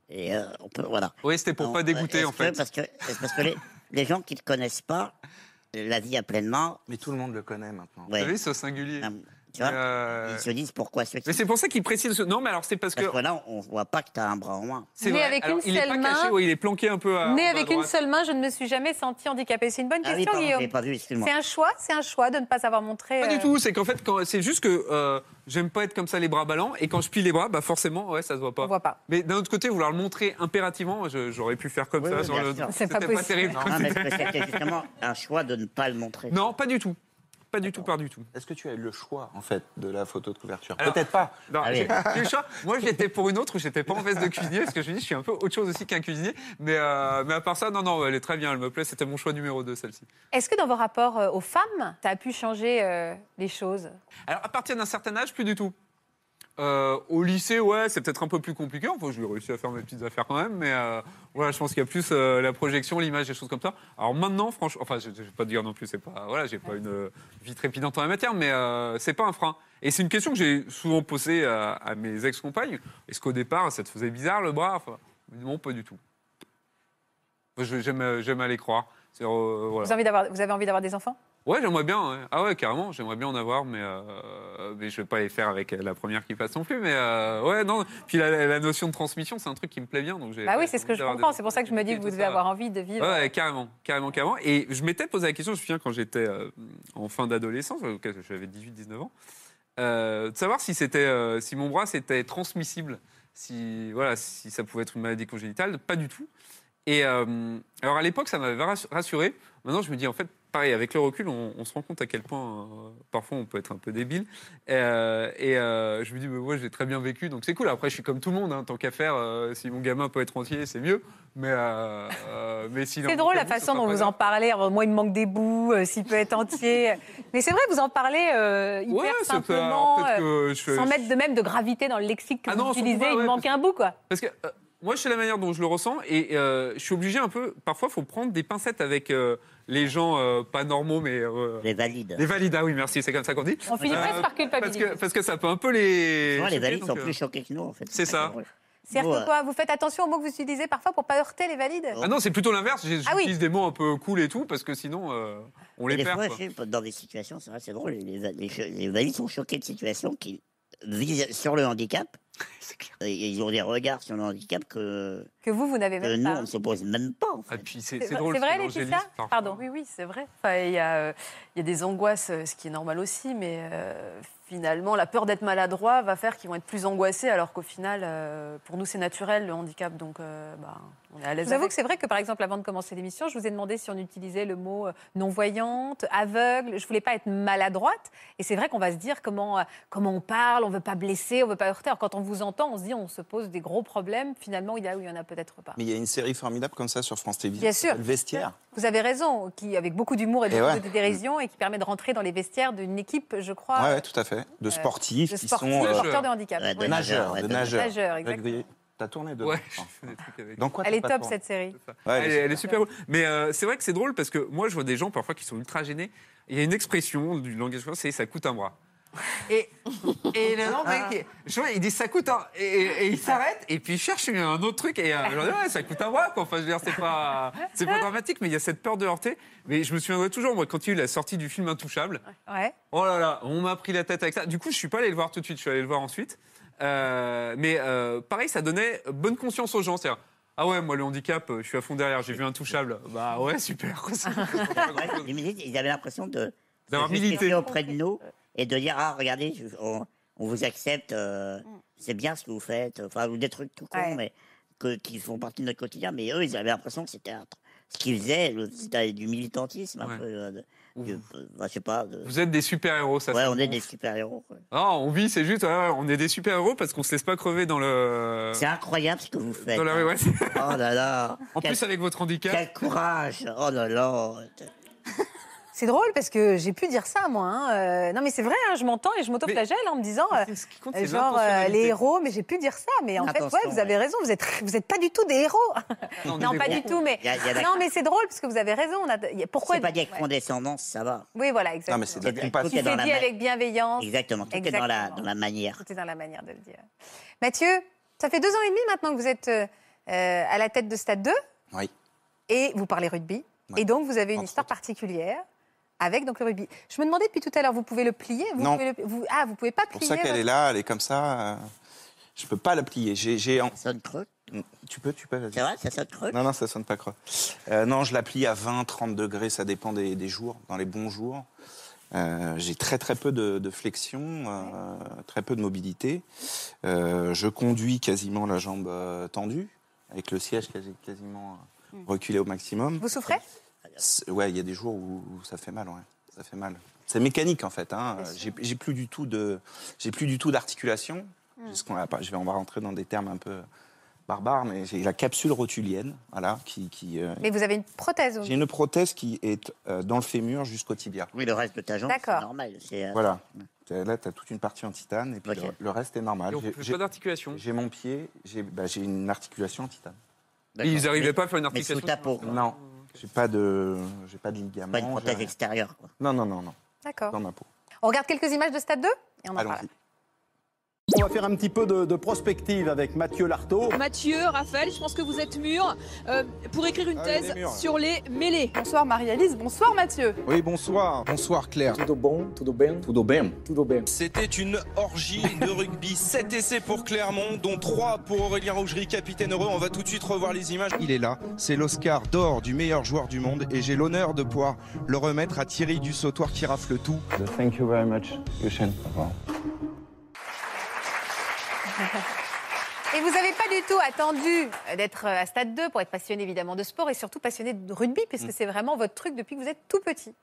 Et euh, on peut, voilà. Oui, c'était pour Non, pas dégoûter, est-ce en que- fait. Parce que, parce que les, les gens qui ne connaissent pas la vie à pleinement, Mais tout le monde le connaît maintenant. Vous ouais, savez, c'est au singulier. Euh, tu vois, Euh, ils se disent pourquoi ce Mais c'est pour ça qu'il précise. Non, mais alors, c'est parce que. Parce que là, on voit pas que tu as un bras en moins. C'est vrai. avec Alors, une il est pas main. caché, il est planqué un peu à. Né à avec une seule main, je ne me suis jamais sentie handicapée. C'est une bonne Ah oui, question, pardon, Guillaume. pas vu. C'est un choix, c'est un choix de ne pas avoir montré. Pas euh, du tout, c'est qu'en fait, quand- c'est juste que euh, j'aime pas être comme ça les bras ballants, et quand je plie les bras, bah forcément, ouais, ça se voit On pas. voit pas. Mais d'un autre côté, vouloir le montrer impérativement, j'aurais pu faire comme Oui, ça oui, sur bien le. sûr. C'est pas terrible. Non, mais [LAUGHS] c'était justement un choix de ne pas le montrer Non, pas du tout. Pas du tout, pas du tout. Est-ce que tu as eu le choix, en fait, de la photo de couverture? Peut-être pas. Non, j'ai eu le choix. Moi, j'étais pour une autre où j'étais pas en veste de cuisinier, parce que je me dis, je suis un peu autre chose aussi qu'un cuisinier. Mais, euh, mais à part ça, non, non, elle est très bien, elle me plaît. C'était mon choix numéro 2, celle-ci. Est-ce que dans vos rapports euh, aux femmes, ça a pu changer euh, les choses? Alors, à partir d'un certain âge, plus du tout. Euh, au lycée, ouais, c'est peut-être un peu plus compliqué. Enfin, je vais réussir à faire mes petites affaires quand même, mais euh, voilà, je pense qu'il y a plus euh, la projection, l'image, des choses comme ça. Alors maintenant, franchement, enfin, je, je vais pas te dire non plus, c'est pas, voilà, j'ai pas une euh, vie trépidante en la matière, mais euh, c'est pas un frein. Et c'est une question que j'ai souvent posée à, mes ex-compagnes. Est-ce qu'au départ, ça te faisait bizarre le bras? Enfin, non, pas du tout. J'aime, j'aime aller croire. Euh, voilà. vous avez envie d'avoir des enfants? Ouais, j'aimerais bien. ouais. Ah ouais, carrément, j'aimerais bien en avoir, mais, euh, mais je vais pas les faire avec la première qui passe non plus. Mais euh, ouais, non. Puis la, la notion de transmission, c'est un truc qui me plaît bien. Donc j'ai- Bah oui, c'est ce que je des comprends. C'est pour ça que je me dis que vous devez ça. avoir envie de vivre. Ouais, carrément, carrément, carrément. Et je m'étais posé la question, je me souviens quand j'étais euh, en fin d'adolescence, euh, j'avais 18-19 ans, euh, de savoir si, c'était, euh, si mon bras c'était transmissible, si, voilà, si ça pouvait être une maladie congénitale. Pas du tout. Et euh, alors à l'époque, ça m'avait rassu- rassuré. Maintenant, je me dis, en fait, pareil, avec le recul, on, on se rend compte à quel point euh, parfois on peut être un peu débile. Euh, et euh, je me dis, mais moi, j'ai très bien vécu, donc c'est cool. Après, je suis comme tout le monde, hein, tant qu'à faire, euh, si mon gamin peut être entier, c'est mieux. Mais, euh, euh, mais est C'est drôle la façon dont vous en parlez. Alors, moi, il me manque des bouts, euh, s'il peut être entier. [LAUGHS] Mais c'est vrai, vous en parlez euh, hyper Ouais, simplement, euh, je- sans mettre de même de gravité dans le lexique que Ah vous non, utilisez. pas, il ouais, manque un bout, quoi. Parce que euh, moi, je sais la manière dont je le ressens et euh, je suis obligé un peu. Parfois, il faut prendre des pincettes avec euh, les gens euh, pas normaux, mais. euh, Les valides. les valides, ah oui, merci, c'est comme ça qu'on dit. On finit presque par Parce culpabiliser. que, parce que ça peut un peu les. Souvent, les valides donc, sont plus choqués que nous, en fait. c'est ça. C'est-à-dire que quoi Vous faites attention aux mots que vous utilisez parfois pour pas heurter les valides Oh. Ah non, c'est plutôt l'inverse. J'ai- Ah oui. J'utilise des mots un peu cool et tout parce que sinon, euh, on Et les des perd. fois, quoi. sais, dans des situations, c'est vrai, c'est drôle, les, les, les valides sont choqués de situations qui visent sur le handicap. [LAUGHS] Clair. Et ils ont des regards sur le handicap que, Que vous, vous n'avez que même nous, pas. on ne se pose même pas, en Ah, fait. c'est drôle. c'est vrai, Laetitia. Pardon. Oui, oui, c'est vrai. Enfin, il, y a, euh, il y a des angoisses, euh, ce qui est normal aussi, mais euh, finalement, la peur d'être maladroit va faire qu'ils vont être plus angoissés, alors qu'au final, euh, pour nous, c'est naturel, le handicap, donc euh, bah, on est à Je l'aise vous avoue avec. que c'est vrai que, par exemple, avant de commencer l'émission, je vous ai demandé si on utilisait le mot euh, non-voyante, aveugle. Je voulais pas être maladroite. Et c'est vrai qu'on va se dire comment, comment on parle, on veut pas blesser, on veut pas heurter. Alors, quand on vous entend, on se dit on se pose des gros problèmes. Finalement, il y a ou il y en a peut-être pas. Mais il y a une série formidable comme ça sur France Télévisions. Bien qui sûr. s'appelle Vestiaire. Vous avez raison, qui avec beaucoup d'humour et Et beaucoup ouais. de dérision et qui permet de rentrer dans les vestiaires d'une équipe, je crois, Ouais, ouais, tout à fait. De sportifs de qui sportifs sont euh, porteurs de handicap. Ouais, de Oui. nageurs. ouais, de de nageurs. Nageurs, exactement. T'as tourné dedans Ouais, je fais des trucs avec. Dans quoi Elle est top cette série. Ouais, elle, est, elle est super cool. Mais euh, c'est vrai que c'est drôle parce que moi, je vois des gens parfois qui sont ultra gênés. Il y a une expression du langage français, c'est ça coûte un bras. Et, et le mec, je vois, il dit ça coûte un. Et, et il s'arrête et puis il cherche un autre truc et euh, je dis, ouais, ça coûte un bras quoi. Enfin, je veux dire, c'est pas, c'est pas dramatique, mais il y a cette peur de heurter. Mais je me souviendrai toujours, moi, quand il y a eu la sortie du film Intouchable, Ouais. Oh là là, on m'a pris la tête avec ça. Du coup, je suis pas allé le voir tout de suite, je suis allé le voir ensuite. Euh, mais euh, pareil, ça donnait bonne conscience aux gens. C'est-à-dire, ah ouais, moi le handicap, euh, je suis à fond derrière, j'ai vu un touchable. Bah ouais, super. [LAUGHS] [LAUGHS] quoi. Ils avaient l'impression de D'avoir de milité. auprès de nous et de dire ah regardez on, on vous accepte euh, c'est bien ce que vous faites enfin ou des trucs tout cons Ouais. mais que, qui font partie de notre quotidien mais eux ils avaient l'impression que c'était ce qu'ils faisaient c'était du militantisme un Ouais. peu euh, de- de- bah, je sais pas de- Vous êtes des super-héros, ça. ouais ça on est des super héros Ah, on vit, c'est juste, ouais, ouais, on est des super-héros parce qu'on se laisse pas crever dans le. c'est incroyable ce que vous faites Dans la hein. ouais, oh là là En quel, plus, avec votre handicap. quel courage oh là là [LAUGHS] C'est drôle parce que j'ai pu dire ça, moi. hein. Euh, non, mais c'est vrai, hein, je m'entends et je m'autoflagelle en me disant, euh, Ce qui compte, euh, c'est genre, euh, les héros, mais j'ai pu dire ça. Mais en fait, ouais, vous avez ouais. raison, vous êtes, vous êtes pas du tout des héros. Non, [LAUGHS] pas du tout, mais. Il y a- il y a la- Non, mais c'est drôle parce que vous avez raison. On a... Pourquoi c'est pas dire Ouais. condescendance ça va Oui, voilà, exactement. Non, mais c'est de la C'est- compassion. tout Tout est dans est la dit ma- avec bienveillance. exactement tout est dans la Exactement. dans la manière Tout est dans la manière de le dire. Mathieu, ça fait deux ans et demi maintenant que vous êtes à la tête de Stade 2 Oui. et vous parlez rugby. Ouais. Et donc, vous avez une Entre histoire autres. particulière avec donc, le rugby. Je me demandais depuis tout à l'heure, vous pouvez le plier vous Non. pouvez le- vous- Ah, vous pouvez pas C'est pour plier ça qu'elle votre- est là, elle est comme ça. euh, Je peux pas la plier. J'ai, j'ai en- ça sonne creux Tu peux, tu peux. vas-y. c'est vrai ça sonne creux Non, non, ça sonne pas creux. Euh, non, je la plie à 20, 30 degrés, ça dépend des, des jours, dans les bons jours. Euh, j'ai très très peu de, de flexion, euh, très peu de mobilité. Euh, je conduis quasiment la jambe euh, tendue, avec le siège quasi- quasiment euh, reculé au maximum. Vous souffrez? Ouais, il y a des jours où, où ça fait mal, ouais. Ça fait mal. C'est mécanique en fait. Hein. J'ai plus du tout de, j'ai plus du tout d'articulation. Hmm. Je vais, on va rentrer dans des termes un peu barbares, mais j'ai la capsule rotulienne, voilà, qui, qui, euh, Mais vous avez une prothèse. j'ai une prothèse qui est euh, dans le fémur jusqu'au tibia. Oui, le reste de ta jambe, c'est D'accord. normal. C'est, euh, Voilà. Là, tu as toute une partie en titane et puis le, le reste est normal. J'ai- pas d'articulation. j'ai mon pied, j'ai bah, une articulation en titane. Ils n'arrivaient pas à faire une Mais sous articulation. ta peau, Non, j'ai pas de, j'ai pas de ligament. pas j'ai prothèse extérieure. Quoi. Non, non, non, non, D'accord. dans ma peau. On regarde quelques images de Stade 2 et on en parle. On va faire un petit peu de, de prospective avec Mathieu Lartaud. Mathieu, Raphaël, je pense que vous êtes mûrs euh, pour écrire une Ah, thèse sur les mêlées. Bonsoir Marie-Alice, bonsoir Mathieu. Oui, bonsoir. Bonsoir Claire. Tudo bom, tudo bem, Tudo bem. tudo bem. C'était une orgie de rugby. [LAUGHS] 7 essais pour Clermont, dont 3 pour Aurélien Rougerie, capitaine heureux. On va tout de suite revoir les images. Il est là. C'est l'Oscar d'or du meilleur joueur du monde et j'ai l'honneur de pouvoir le remettre à Thierry Dussautoir qui rafle tout. Thank you very much, Yushen. [LAUGHS] Et vous n'avez pas du tout attendu d'être à Stade 2 pour être passionné évidemment de sport et surtout passionné de rugby, puisque c'est vraiment votre truc depuis que vous êtes tout petit.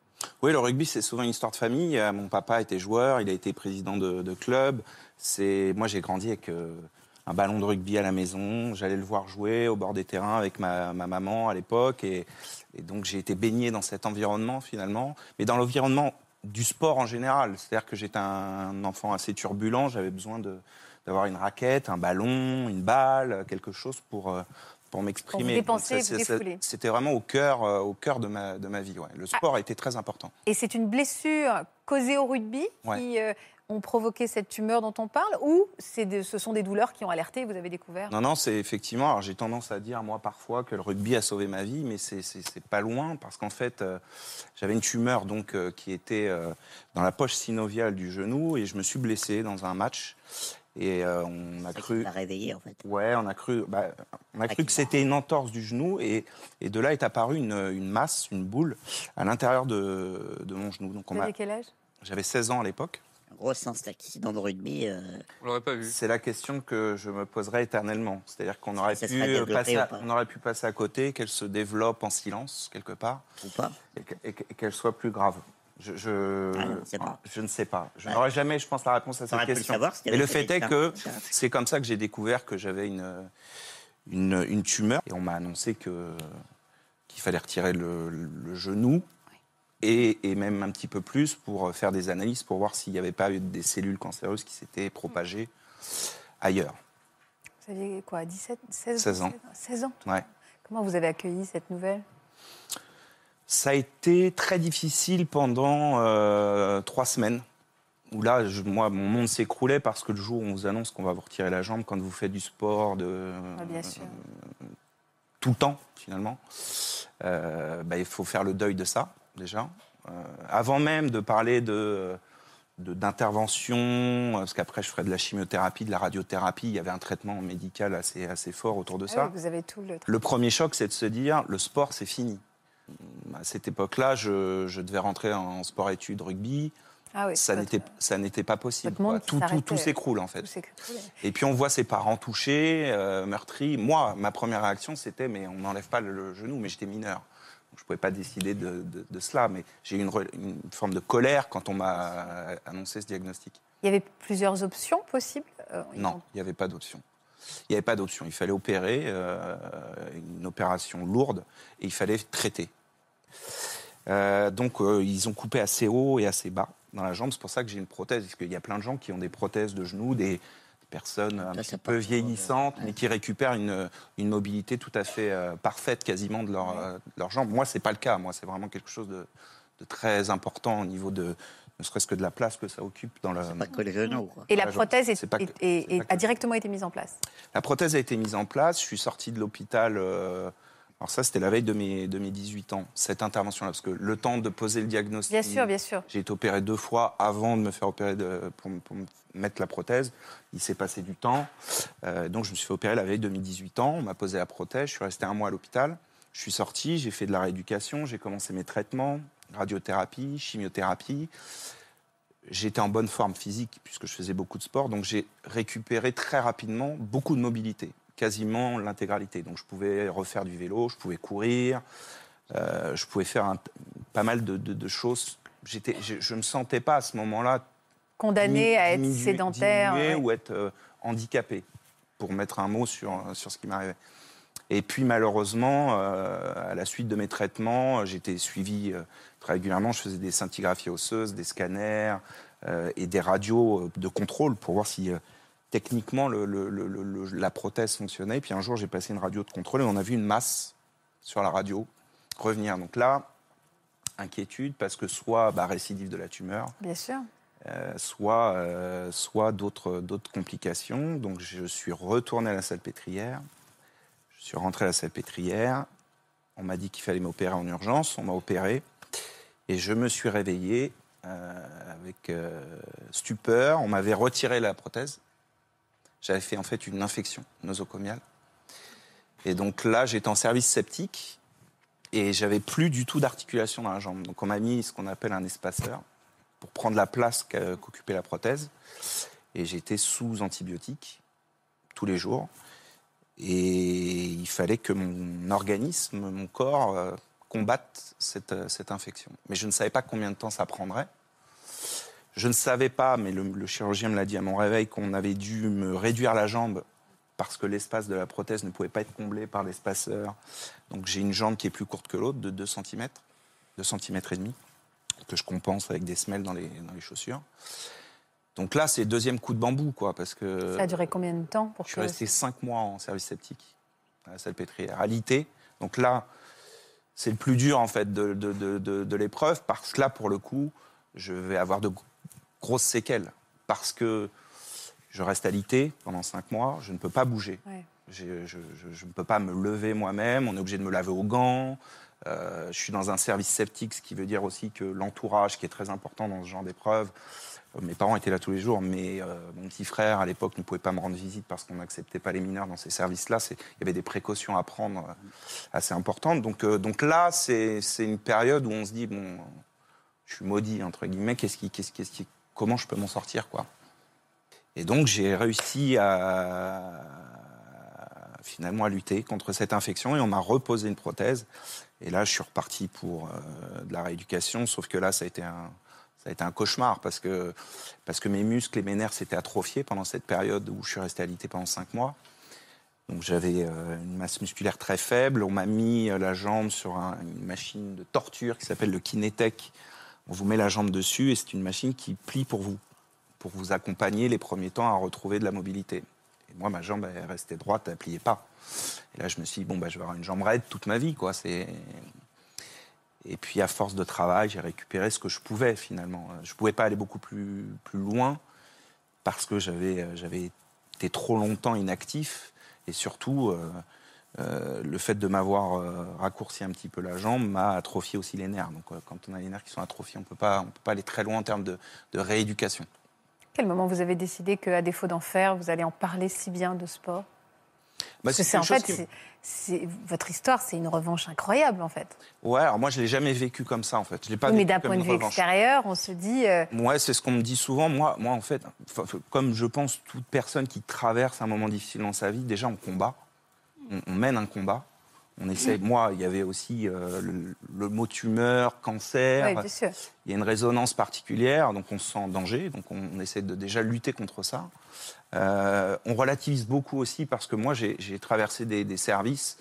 Oui, le rugby, c'est souvent une histoire de famille. Euh, Mon papa était joueur, il a été président de, de club. C'est Moi, j'ai grandi avec euh, un ballon de rugby à la maison. J'allais le voir jouer au bord des terrains avec ma, ma maman à l'époque. Et, et donc, j'ai été baigné dans cet environnement, finalement. Mais dans l'environnement du sport en général. C'est-à-dire que j'étais un enfant assez turbulent. J'avais besoin de- d'avoir une raquette, un ballon, une balle, quelque chose pour... euh, pour m'exprimer. C'était vraiment au cœur, euh, au cœur de, ma, de ma vie. ouais. Le sport a été très important. Et c'est une blessure causée au rugby Ouais. qui euh, ont provoqué cette tumeur dont on parle ou de- ce sont des douleurs qui ont alerté et vous avez découvert? Non, non, c'est effectivement. Alors j'ai tendance à dire moi parfois que le rugby a sauvé ma vie, mais c'est pas loin parce qu'en fait euh, j'avais une tumeur donc qui était dans la poche synoviale du genou et je me suis blessé dans un match et euh, on a cru. m'a réveillé en fait. Ouais, on a cru, bah, on a cru que c'était une entorse du genou et, et de là est apparue une, une masse, une boule à l'intérieur de, de mon genou. Donc on quel âge? J'avais 16 ans à l'époque. Un gros sens d'accident de rugby. euh, On l'aurait pas vu. C'est la question que je me poserai éternellement. C'est-à-dire qu'on aurait, pu passer à- on aurait pu passer à côté, qu'elle se développe en silence quelque part, ou pas. et qu'elle soit plus grave. Je, je, Ah, pas. je ne sais pas. Je Ouais. n'aurai jamais, je pense, la réponse à cette question. savoir si Et le fait est que c'est comme ça que j'ai découvert que j'avais une, une, une tumeur. Et on m'a annoncé que, qu'il fallait retirer le, le genou. Et, et même un petit peu plus pour faire des analyses pour voir s'il n'y avait pas eu des cellules cancéreuses qui s'étaient propagées ailleurs. Vous aviez quoi 17 16, 16 ans. 16 ans Ouais. Comment vous avez accueilli cette nouvelle? Ça a été très difficile pendant euh, trois semaines. Où là, je- moi, mon monde s'écroulait parce que le jour où on vous annonce qu'on va vous retirer la jambe quand vous faites du sport, de, Ah, Bien sûr. tout le temps, finalement, euh, bah, il faut faire le deuil de ça, déjà. Euh, avant même de parler de d'intervention, euh, parce qu'après je ferais de la chimiothérapie, de la radiothérapie, il y avait un traitement médical assez, assez fort autour de Ah ça. oui, Vous avez tout le. Le premier choc, c'est de se dire, le sport, c'est fini. À cette époque-là, je, je devais rentrer en sport-études rugby. Ah oui, ça n'était pas possible. quoi. Tout, tout, s'arrêtait. tout s'écroule, en fait. tout. Et puis on voit ses parents touchés, euh, meurtris. Moi, ma première réaction, c'était, mais on n'enlève pas le, le genou, mais j'étais mineur. Donc, je ne pouvais pas décider de, de- de cela, mais j'ai eu une, forme de colère quand on m'a annoncé ce diagnostic. Il y avait plusieurs options possibles euh, Non, il n'y avait pas d'option. Il n'y avait pas d'option. Il fallait opérer, euh, une opération lourde, et il fallait traiter. Euh, donc, euh, ils ont coupé assez haut et assez bas dans la jambe. C'est pour ça que j'ai une prothèse. Parce qu'il y a plein de gens qui ont des prothèses de genoux, des, des personnes un petit peu vieillissantes, mais qui récupèrent une, une mobilité tout à fait parfaite quasiment de leur, de leur jambe. Moi, c'est pas le cas. Moi, c'est vraiment quelque chose de, de très important au niveau de, ne serait-ce que de la place que ça occupe dans. C'est pas que. Quoi. Et la prothèse est- c'est pas que- est- est- c'est pas que- a directement été mise en place. La prothèse a été mise en place. Je suis sorti de l'hôpital. euh, alors ça, c'était la veille de mes, de mes 18 ans, cette intervention-là, parce que le temps de poser le diagnostic. Bien sûr, bien sûr. J'ai été opéré deux fois avant de me faire opérer de- pour, me- pour me mettre la prothèse. Il s'est passé du temps. Euh, donc je me suis fait opérer la veille de mes 18 ans. On m'a posé la prothèse. Je suis resté un mois à l'hôpital. Je suis sorti, j'ai fait de la rééducation, j'ai commencé mes traitements, radiothérapie, chimiothérapie. J'étais en bonne forme physique puisque je faisais beaucoup de sport, donc j'ai récupéré très rapidement beaucoup de mobilité, quasiment l'intégralité. Donc je pouvais refaire du vélo, je pouvais courir, euh, je pouvais faire un- pas mal de, de- de choses. J'étais, je, je me sentais pas à ce moment-là Condamné à être sédentaire. ouais. ou être euh, handicapé, pour mettre un mot sur, sur ce qui m'arrivait. Et puis malheureusement, euh, à la suite de mes traitements, euh, j'étais suivi euh, très régulièrement. Je faisais des scintigraphies osseuses, des scanners euh, et des radios de contrôle pour voir si techniquement le- le- le- le- le- la prothèse fonctionnait. Puis un jour, j'ai passé une radio de contrôle et on a vu une masse sur la radio revenir. Donc là, inquiétude parce que soit bah, récidive de la tumeur, Bien sûr. euh, soit, euh, soit d'autres d'autres complications. Donc je suis retourné à la salpêtrière. Je suis rentré à la salpêtrière. On m'a dit qu'il fallait m'opérer en urgence. On m'a opéré. Et je me suis réveillé euh, avec euh, stupeur. On m'avait retiré la prothèse. J'avais fait en fait une infection nosocomiale. Et donc là, j'étais en service septique et j'avais plus du tout d'articulation dans la jambe. Donc on m'a mis ce qu'on appelle un espaceur pour prendre la place qu'occupait la prothèse. Et j'étais sous antibiotiques tous les jours. Et il fallait que mon organisme, mon corps, euh, combatte cette, euh, cette infection. Mais je ne savais pas combien de temps ça prendrait. Je ne savais pas, mais le, chirurgien me l'a dit à mon réveil, qu'on avait dû me réduire la jambe parce que l'espace de la prothèse ne pouvait pas être comblé par l'espaceur. Donc j'ai une jambe qui est plus courte que l'autre, de 2 cm, 2 cm et demi, que je compense avec des semelles dans les, dans les chaussures. Donc là, c'est le deuxième coup de bambou, quoi, parce que... Ça a duré combien de temps pour Je suis que... resté cinq mois en service septique à la salpêtrière, à l'IT. Donc là, c'est le plus dur en fait de, de- de- de- de l'épreuve parce que là, pour le coup, je vais avoir de gr- grosses séquelles parce que je reste à l'IT pendant cinq mois, je ne peux pas bouger. Ouais. Je, ne peux pas me lever moi-même, on est obligé de me laver aux gants. Euh, je suis dans un service septique, ce qui veut dire aussi que l'entourage, qui est très important dans ce genre d'épreuve, mes parents étaient là tous les jours, mais euh, mon petit frère, à l'époque, ne pouvait pas me rendre visite parce qu'on n'acceptait pas les mineurs dans ces services-là. Il y avait des précautions à prendre euh, assez importantes. Donc, euh, là, c'est une période où on se dit, bon, je suis maudit, entre guillemets, comment je peux m'en sortir. Et donc, j'ai réussi à finalement à lutter contre cette infection et on m'a reposé une prothèse. Et là, je suis reparti pour de la rééducation, sauf que là, ça a été un, ça a été un cauchemar parce que, parce que mes muscles et mes nerfs s'étaient atrophiés pendant cette période où je suis resté alité pendant cinq mois. Donc j'avais euh, une masse musculaire très faible. On m'a mis euh, la jambe sur un- une machine de torture qui s'appelle le Kinetech. On vous met la jambe dessus et c'est une machine qui plie pour vous, pour vous accompagner les premiers temps à retrouver de la mobilité. Et moi, ma jambe, elle restait droite, elle pliait pas. Et là, je me suis dit, bon, bah, je vais avoir une jambe raide toute ma vie, quoi. Et puis, à force de travail, j'ai récupéré ce que je pouvais, finalement. Je ne pouvais pas aller beaucoup plus, plus loin parce que j'avais, euh, été trop longtemps inactif. Et surtout, euh, euh, le fait de m'avoir euh, raccourci un petit peu la jambe m'a atrophié aussi les nerfs. Donc, euh, quand on a les nerfs qui sont atrophiés, on ne peut pas aller très loin en termes de, de rééducation. Quel moment vous avez décidé qu'à défaut d'en faire, vous allez en parler si bien de sport? Bah, c'est en fait, votre histoire, c'est une revanche incroyable en fait. Ouais, alors moi, je l'ai jamais vécu comme ça, en fait. Je l'ai pas Oui, mais d'un point de vue revanche. extérieur, on se dit. euh, Ouais, c'est ce qu'on me dit souvent. Moi, moi en fait, comme je pense toute personne qui traverse un moment difficile dans sa vie, déjà on combat, on, on mène un combat. On essaie. Moi, il y avait aussi euh, le, le mot tumeur, cancer. oui, bien sûr. Il y a une résonance particulière, donc on se sent en danger, donc on, on essaie de déjà lutter contre ça. Euh, on relativise beaucoup aussi parce que moi, j'ai traversé des, des services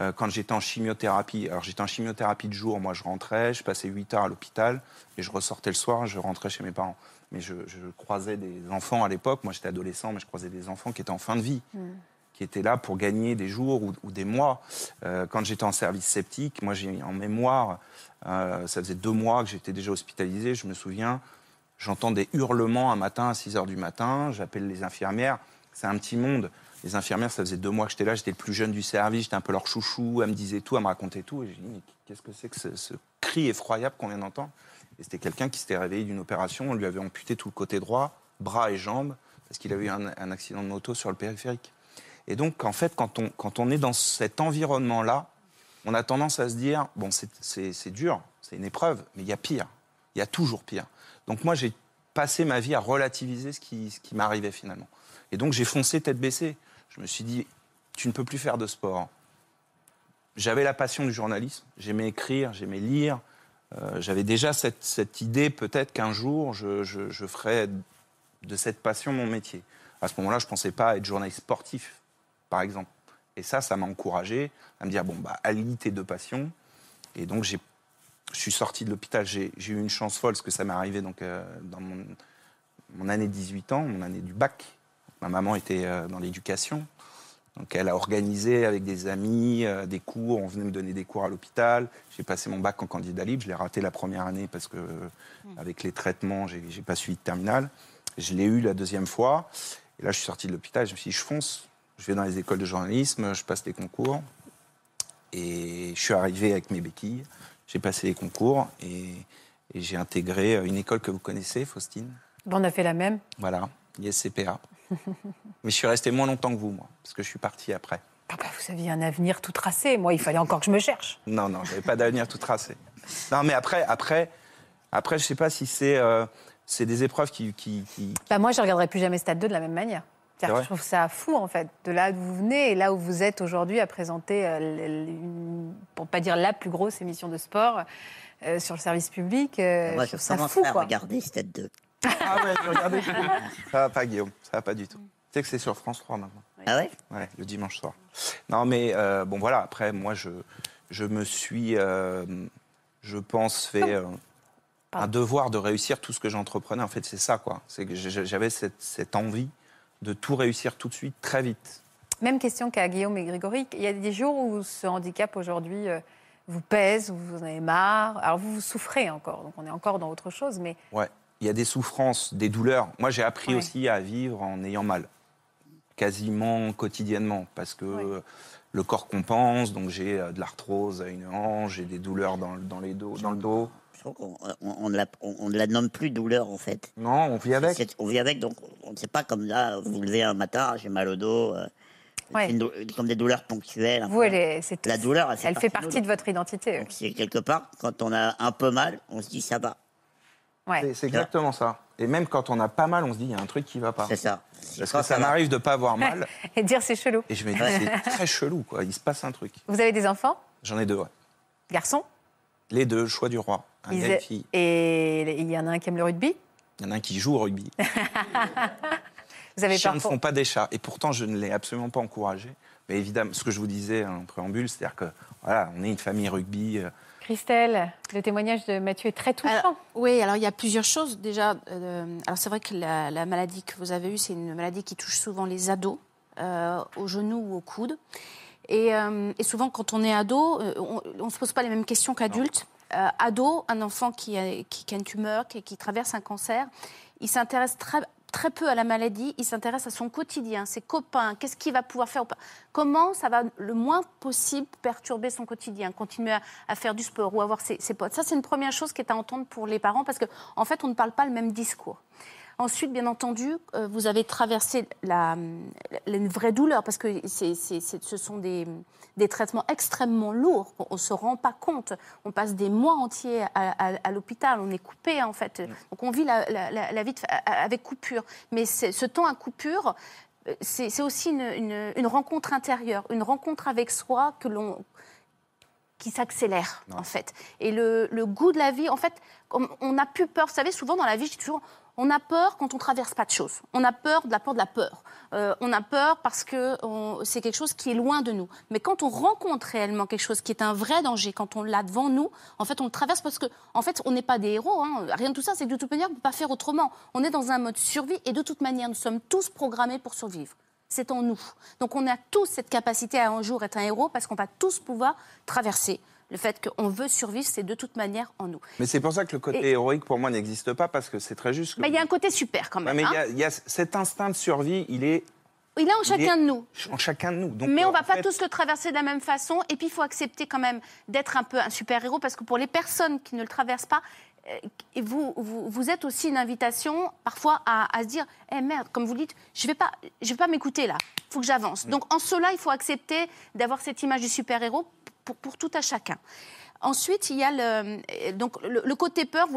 euh, quand j'étais en chimiothérapie. Alors j'étais en chimiothérapie de jour, moi je rentrais, je passais 8 heures à l'hôpital et je ressortais le soir, je rentrais chez mes parents. Mais je, je croisais des enfants à l'époque, moi j'étais adolescent, mais je croisais des enfants qui étaient en fin de vie qui étaient là pour gagner des jours ou, des mois. Euh, quand j'étais en service septique, moi j'ai en mémoire, euh, ça faisait deux mois que j'étais déjà hospitalisé, je me souviens, j'entends des hurlements un matin à 6 heures du matin, j'appelle les infirmières, c'est un petit monde. Les infirmières, ça faisait deux mois que j'étais là, j'étais le plus jeune du service, j'étais un peu leur chouchou, elles me disaient tout, elles me racontaient tout. Et j'ai dit, mais qu'est-ce que c'est que ce, cri effroyable qu'on vient d'entendre? Et c'était quelqu'un qui s'était réveillé d'une opération, on lui avait amputé tout le côté droit, bras et jambes, parce qu'il avait eu un accident de moto sur le périphérique. Et donc, en fait, quand on, quand on est dans cet environnement-là, on a tendance à se dire, bon, c'est- dur, c'est une épreuve, mais il y a pire. Il y a toujours pire. Donc moi, j'ai passé ma vie à relativiser ce qui, ce qui m'arrivait finalement. Et donc, j'ai foncé tête baissée. Je me suis dit, tu ne peux plus faire de sport. J'avais la passion du journalisme, j'aimais écrire, j'aimais lire. Euh, J'avais déjà cette, cette idée, peut-être qu'un jour, je, je, je ferais de cette passion mon métier. À ce moment-là, je ne pensais pas être journaliste sportif, par exemple. Et ça, ça m'a encouragé à me dire, bon, bah, allie tes deux passions. Et donc, je suis sorti de l'hôpital. J'ai, eu une chance folle, parce que ça m'est arrivé donc, euh, dans mon, mon année de 18 ans, mon année du bac. Ma maman était euh, dans l'éducation. Donc elle a organisé avec des amis euh, des cours, on venait me donner des cours à l'hôpital. J'ai passé mon bac en candidat libre, je l'ai raté la première année parce que euh, avec les traitements, j'ai pas suivi de terminale. Je l'ai eu la deuxième fois. Et là, je suis sorti de l'hôpital, je me suis dit, je fonce, je vais dans les écoles de journalisme, je passe les concours. Et je suis arrivé avec mes béquilles, j'ai passé les concours et, et j'ai intégré une école que vous connaissez, Faustine. Bon, on a fait la même. Voilà, ISCPA. [LAUGHS] Mais je suis resté moins longtemps que vous, moi, parce que je suis parti après. Ah bah, vous aviez un avenir tout tracé. Moi, il fallait encore que je me cherche. Non, non, j'avais pas d'avenir tout tracé. Non, mais après, après, après, je sais pas si c'est euh, c'est des épreuves qui, qui, qui- Bah, moi, je ne regarderai plus jamais Stade 2 de la même manière. Je trouve ça fou, en fait, de là d'où vous venez et là où vous êtes aujourd'hui à présenter, euh, une- pour pas dire la plus grosse émission de sport euh, sur le service public. euh, Moi, je ça fou, à quoi. regarder Stade 2. Ah ouais, je regardais. [LAUGHS] Ça va pas, Guillaume, ça va pas du tout. Tu sais que c'est sur France 3 maintenant. Ah ouais? Ouais, le dimanche soir. Non, mais euh, bon, voilà, après, moi, je, je me suis, euh, je pense, fait euh, un devoir de réussir tout ce que j'entreprenais. En fait, c'est ça, quoi. C'est que j'avais cette, cette envie de tout réussir tout de suite, très vite. Même question qu'à Guillaume et Grégory. Il y a des jours où ce handicap aujourd'hui euh, vous pèse, où vous en avez marre. Alors vous, vous souffrez encore, donc on est encore dans autre chose, mais Ouais. Il y a des souffrances, des douleurs. Moi, j'ai appris Ouais. aussi à vivre en ayant mal, quasiment quotidiennement, parce que Ouais. le corps compense. Donc, j'ai euh, de l'arthrose à une hanche, j'ai des douleurs dans, le- dans les dos, dans le dos. Je trouve qu'on on, on ne la- on- on ne la nomme plus douleur, en fait. Non, on vit avec. On vit avec, donc on ne sait pas comme là, vous vous levez un matin, j'ai mal au dos, euh, Ouais. une comme des douleurs ponctuelles. vous, elle, est- La douleur, elle fait elle fait partie de partie nous. de votre identité. Donc c'est quelque part, quand on a un peu mal, on se dit ça va. Ouais. C'est- C'est exactement ça. Et même quand on a pas mal, on se dit, il y a un truc qui va pas. C'est ça. Parce que ça m'arrive de pas avoir mal, [LAUGHS] Et dire c'est chelou. et je me dis, c'est très chelou, quoi. Il se passe un truc. Vous avez des enfants? J'en ai deux, ouais. Garçons? Les deux, choix du roi. Un Ils gars et a- une fille. Et il y en a un qui aime le rugby? Il y en a un qui joue au rugby. [LAUGHS] Vous avez Les chiens peur ne font pas des chats. Et pourtant, je ne l'ai absolument pas encouragé. Mais évidemment, ce que je vous disais en préambule, c'est-à-dire que voilà, on est une famille rugby. euh, Christelle, le témoignage de Mathieu est très touchant. Alors, oui, alors il y a plusieurs choses. Déjà, euh, alors c'est vrai que la, la maladie que vous avez eue, c'est une maladie qui touche souvent les ados, euh, au genou ou au coude. Et, euh, et souvent, quand on est ado, euh, on ne se pose pas les mêmes questions qu'adulte. Euh, ado, un enfant qui a, qui, a une tumeur, qui, qui traverse un cancer, il s'intéresse très, très peu à la maladie, il s'intéresse à son quotidien, ses copains, qu'est-ce qu'il va pouvoir faire, comment ça va le moins possible perturber son quotidien, continuer à, faire du sport ou avoir ses, ses potes. Ça, c'est une première chose qui est à entendre pour les parents parce qu'en en fait, on ne parle pas le même discours. Ensuite, bien entendu, euh, vous avez traversé la, la- une vraie douleur parce que c'est- c'est- c'est- ce sont des, des traitements extrêmement lourds. On ne se rend pas compte. On passe des mois entiers à, à- à l'hôpital. On est coupé, en fait. Donc, on vit la, la- la- la vie avec coupure. Mais c'est- ce temps à coupure, euh, c'est c'est aussi une, une- une rencontre intérieure, une rencontre avec soi que l'on qui s'accélère en fait. Et le, le goût de la vie, en fait, on, on a plus peur. Vous savez, souvent dans la vie, je dis toujours, on a peur quand on traverse pas de choses. On a peur de la peur de la peur. Euh, on a peur parce que c'est quelque chose qui est loin de nous. Mais quand on rencontre réellement quelque chose qui est un vrai danger, quand on l'a devant nous, en fait, on le traverse parce que, en fait, on n'est pas des héros. hein. Rien de tout ça, c'est que de toute manière, on ne peut pas faire autrement. On est dans un mode survie et de toute manière, nous sommes tous programmés pour survivre. C'est en nous. Donc on a tous cette capacité à un jour être un héros parce qu'on va tous pouvoir traverser. Le fait qu'on veut survivre, c'est de toute manière en nous. Mais c'est pour ça que le côté Et- héroïque, pour moi, n'existe pas, parce que c'est très juste. Mais il y a un côté super quand même. mais il y hein. a- il y, a cet instinct de survie, il est Il est en il chacun est de nous. en chacun de nous. Donc, Mais on va en pas tous le traverser de la même façon. Et puis, il faut accepter quand même d'être un peu un super-héros parce que pour les personnes qui ne le traversent pas, euh, vous, vous, vous êtes aussi une invitation parfois à, à se dire Eh merde, comme vous dites, je ne vais pas, je vais pas m'écouter là. Il faut que j'avance. Donc, en cela, il faut accepter d'avoir cette image du super-héros pour, tout à chacun. Ensuite, il y a le, euh, donc le, côté peur,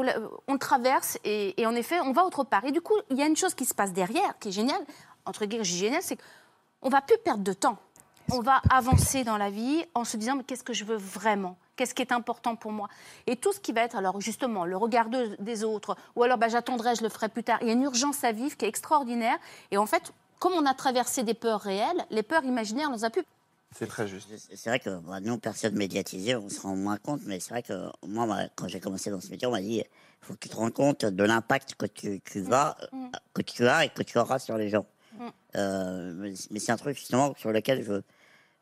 on le traverse et, en effet, on va autre part. Et du coup, il y a une chose qui se passe derrière, qui est géniale, entre guillemets, je dis génial, c'est qu'on va plus perdre de temps. On va avancer dans la vie en se disant, mais qu'est-ce que je veux vraiment? Qu'est-ce qui est important pour moi? Et tout ce qui va être, alors justement, le regard de- des autres, ou alors bah, j'attendrai, je le ferai plus tard. Il y a une urgence à vivre qui est extraordinaire. Et en fait, comme on a traversé des peurs réelles, les peurs imaginaires, on les a plus C'est très juste. C'est vrai que bah, nous, personne médiatisée, on se rend moins compte, mais c'est vrai que moi, quand j'ai commencé dans ce métier, on m'a dit il faut que tu te rends compte de l'impact que tu, tu vas, euh, que tu as et que tu auras sur les gens. Euh, mais mais c'est un truc justement sur lequel je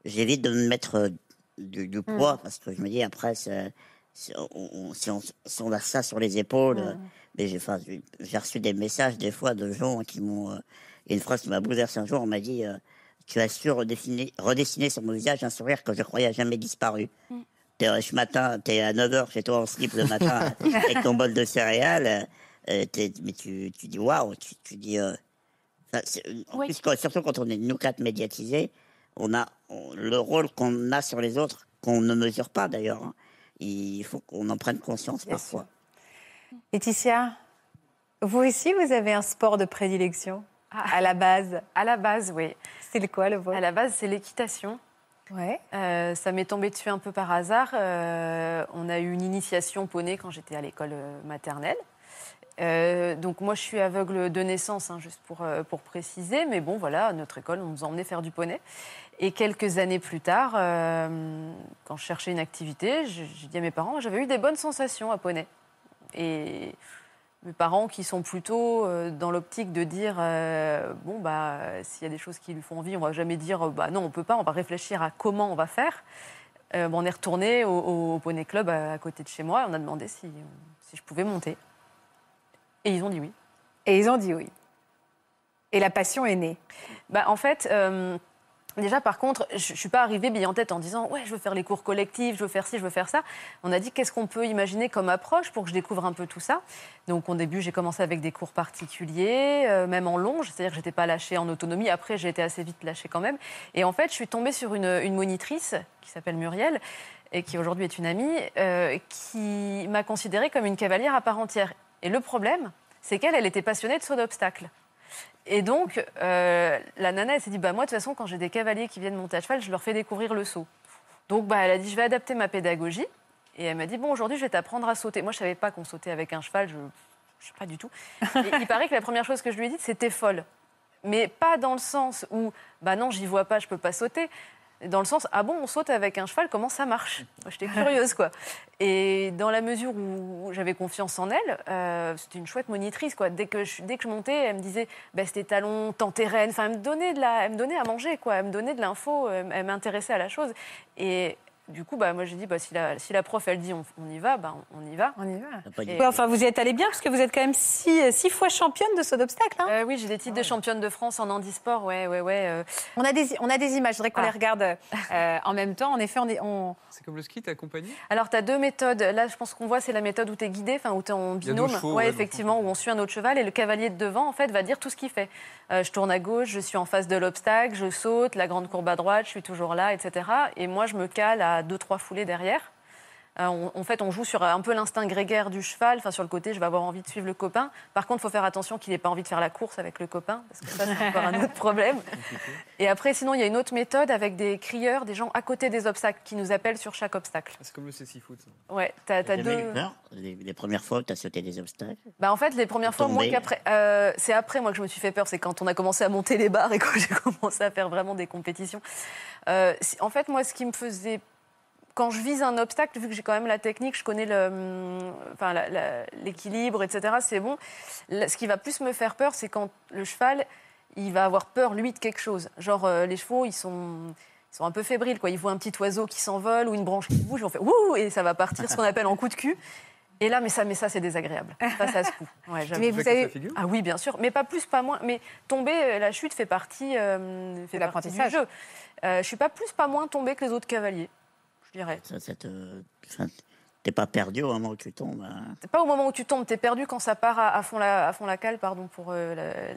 j'évite de me mettre euh, du, du poids parce que je me dis après on- si, on, si on a ça sur les épaules, euh, mais j'ai enfin, reçu des messages des fois de gens qui m'ont euh, il y a une phrase qui m'a bouleversé un jour, on m'a dit euh, tu as su redessiner, redessiner sur mon visage un sourire que je croyais jamais disparu. T'es, euh, ce matin, tu es à 9h chez toi en slip le matin [LAUGHS] avec ton bol de céréales. euh, euh, t'es- mais tu, tu dis waouh, tu, tu dis. euh, enfin, c'est- en Oui. plus, quand- surtout quand on est nous quatre médiatisés, on a on- le rôle qu'on a sur les autres, qu'on ne mesure pas d'ailleurs. hein. Il faut qu'on en prenne conscience parfois. Laetitia, vous aussi, vous avez un sport de prédilection? À la base. À la base, oui. C'est le quoi le vôtre À la base, c'est l'équitation. Ouais. Euh, ça m'est tombé dessus un peu par hasard. Euh, on a eu une initiation poney quand j'étais à l'école maternelle. Euh, donc moi, je suis aveugle de naissance, hein, juste pour, pour préciser. Mais bon, voilà, à notre école, on nous emmenait faire du poney. Et quelques années plus tard, quand je cherchais une activité, j'ai dit à mes parents, j'avais eu des bonnes sensations à poney. Et mes parents qui sont plutôt euh, dans l'optique de dire euh, bon bah s'il y a des choses qui lui font envie, on va jamais dire euh, bah non on peut pas, on va réfléchir à comment on va faire. Euh, bon, on est retourné au, au Poney Club à, à côté de chez moi et on a demandé si, si je pouvais monter. Et ils ont dit oui. Et ils ont dit oui. Et la passion est née. Bah, en fait, euh, déjà, par contre, je ne suis pas arrivée bille en tête en disant Ouais, je veux faire les cours collectifs, je veux faire ci, je veux faire ça. On a dit Qu'est-ce qu'on peut imaginer comme approche pour que je découvre un peu tout ça? Donc, au début, j'ai commencé avec des cours particuliers, euh, même en longe, c'est-à-dire que je n'étais pas lâchée en autonomie. Après, j'ai été assez vite lâchée quand même. Et en fait, je suis tombée sur une, monitrice qui s'appelle Muriel et qui aujourd'hui est une amie, euh, qui m'a considérée comme une cavalière à part entière. Et le problème, c'est qu'elle, elle était passionnée de saut d'obstacles. Et donc, euh, la nana, elle s'est dit, bah, moi, de toute façon, quand j'ai des cavaliers qui viennent monter à cheval, je leur fais découvrir le saut. Donc, bah, elle a dit, je vais adapter ma pédagogie. Et elle m'a dit, bon, aujourd'hui, je vais t'apprendre à sauter. Moi, je savais pas qu'on sautait avec un cheval, je ne sais pas du tout. Il paraît que la première chose que je lui ai dit, c'était folle. Mais pas dans le sens où, bah non, j'y vois pas, je peux pas sauter. Dans le sens, ah bon, on saute avec un cheval, comment ça marche? J'étais [LAUGHS] curieuse, quoi. Et dans la mesure où j'avais confiance en elle, euh, c'était une chouette monitrice, quoi. Dès que je, dès que je montais, elle me disait, baisse tes talons, rênes. Enfin, elle me donnait de la, elle me donnait à manger, quoi. Elle me donnait de l'info, elle, elle m'intéressait à la chose. Et du coup, bah, moi, j'ai dit, bah, si, la, si la prof, elle dit, on, on y va, bah, on y va. On y va. Ouais, enfin, vous y êtes allé bien parce que vous êtes quand même six, six fois championne de saut d'obstacle. hein. Euh, oui, j'ai des titres de championne de France en handisport, ouais, ouais, ouais. euh. On, a des, on a des images, je voudrais qu'on Ah. les regarde euh, en même temps. En effet, on est, on... C'est comme le ski, t'es accompagné? Alors, tu as deux méthodes. Là, je pense qu'on voit, c'est la méthode où tu es guidé, enfin, où tu es en binôme. chevaux, ouais, ouais, effectivement, où on suit un autre cheval et le cavalier de devant, en fait, va dire tout ce qu'il fait. Euh, je tourne à gauche, je suis en face de l'obstacle, je saute, la grande courbe à droite, je suis toujours là, etc. Et moi, je me cale à deux, trois foulées derrière. Euh, on- en fait, on joue sur un peu l'instinct grégaire du cheval. Enfin, sur le côté, je vais avoir envie de suivre le copain. Par contre, il faut faire attention qu'il n'ait pas envie de faire la course avec le copain, parce que ça, c'est [LAUGHS] encore un autre problème. Et après, sinon, il y a une autre méthode avec des crieurs, des gens à côté des obstacles, qui nous appellent sur chaque obstacle. C'est comme le cécifoot. Ouais, t'as T'as deux. eu peur les, les premières fois où tu as sauté des obstacles? Bah en fait, les premières fois, moins Tomber. qu'après. euh, c'est après, moi, que je me suis fait peur. C'est quand on a commencé à monter les barres et quand [LAUGHS] j'ai commencé à faire vraiment des compétitions. Euh, en fait, moi, ce qui me faisait. Quand je vise un obstacle, vu que j'ai quand même la technique, je connais hum, enfin, l'équilibre, etc., c'est bon. Là, ce qui va plus me faire peur, c'est quand le cheval, il va avoir peur, lui, de quelque chose. Genre, euh, les chevaux, ils sont. Ils sont un peu fébriles, quoi. Ils voient un petit oiseau qui s'envole ou une branche qui bouge, on fait ouh et ça va partir, ce qu'on appelle en coup de cul. Et là, mais ça, mais ça, c'est désagréable. Ça, ça se fout. Ouais. Mais vous avez- Ah oui, bien sûr, mais pas plus, pas moins. Mais tomber, euh, la chute fait partie, euh, fait De partie du l'apprentissage. jeu. Euh, je suis pas plus, pas moins tombée que les autres cavaliers, je dirais. Ça, ça te... enfin, T'es pas perdu au moment où tu tombes hein. Pas au moment où tu tombes, t'es perdu quand ça part à, à fond la, à fond la cale, pardon pour euh,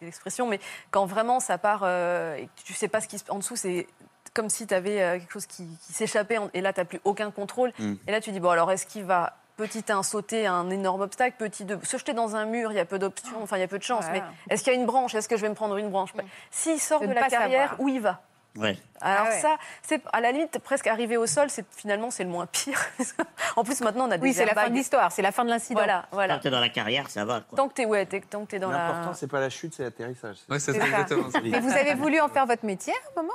l'expression, mais quand vraiment ça part euh, et que tu sais pas ce qui se en dessous, c'est comme si tu avais quelque chose qui, qui s'échappait en- et là tu plus aucun contrôle. Mm. Et là tu dis bon alors est-ce qu'il va petit 1 sauter un énorme obstacle, petit 2 se jeter dans un mur, il y a peu d'options, enfin il y a peu de chance, Voilà. mais est-ce qu'il y a une branche, est-ce que je vais me prendre une branche? S'il sort De la carrière, savoir. où il va? Ouais. alors Ah ouais. ça, c'est à la limite presque arrivé au sol, c'est finalement c'est le moins pire. [LAUGHS] en plus maintenant on a des Oui, c'est la fin de l'histoire, c'est la fin de l'incident. Voilà, Tant voilà. que t'es dans la carrière, ça va. Quoi. Tant que t'es ouais, t'es- tant que t'es dans L'important, la. c'est pas la chute, c'est l'atterrissage. Ouais, C'est c'est ça. exactement ça. Mais vous avez voulu en faire votre métier à un moment?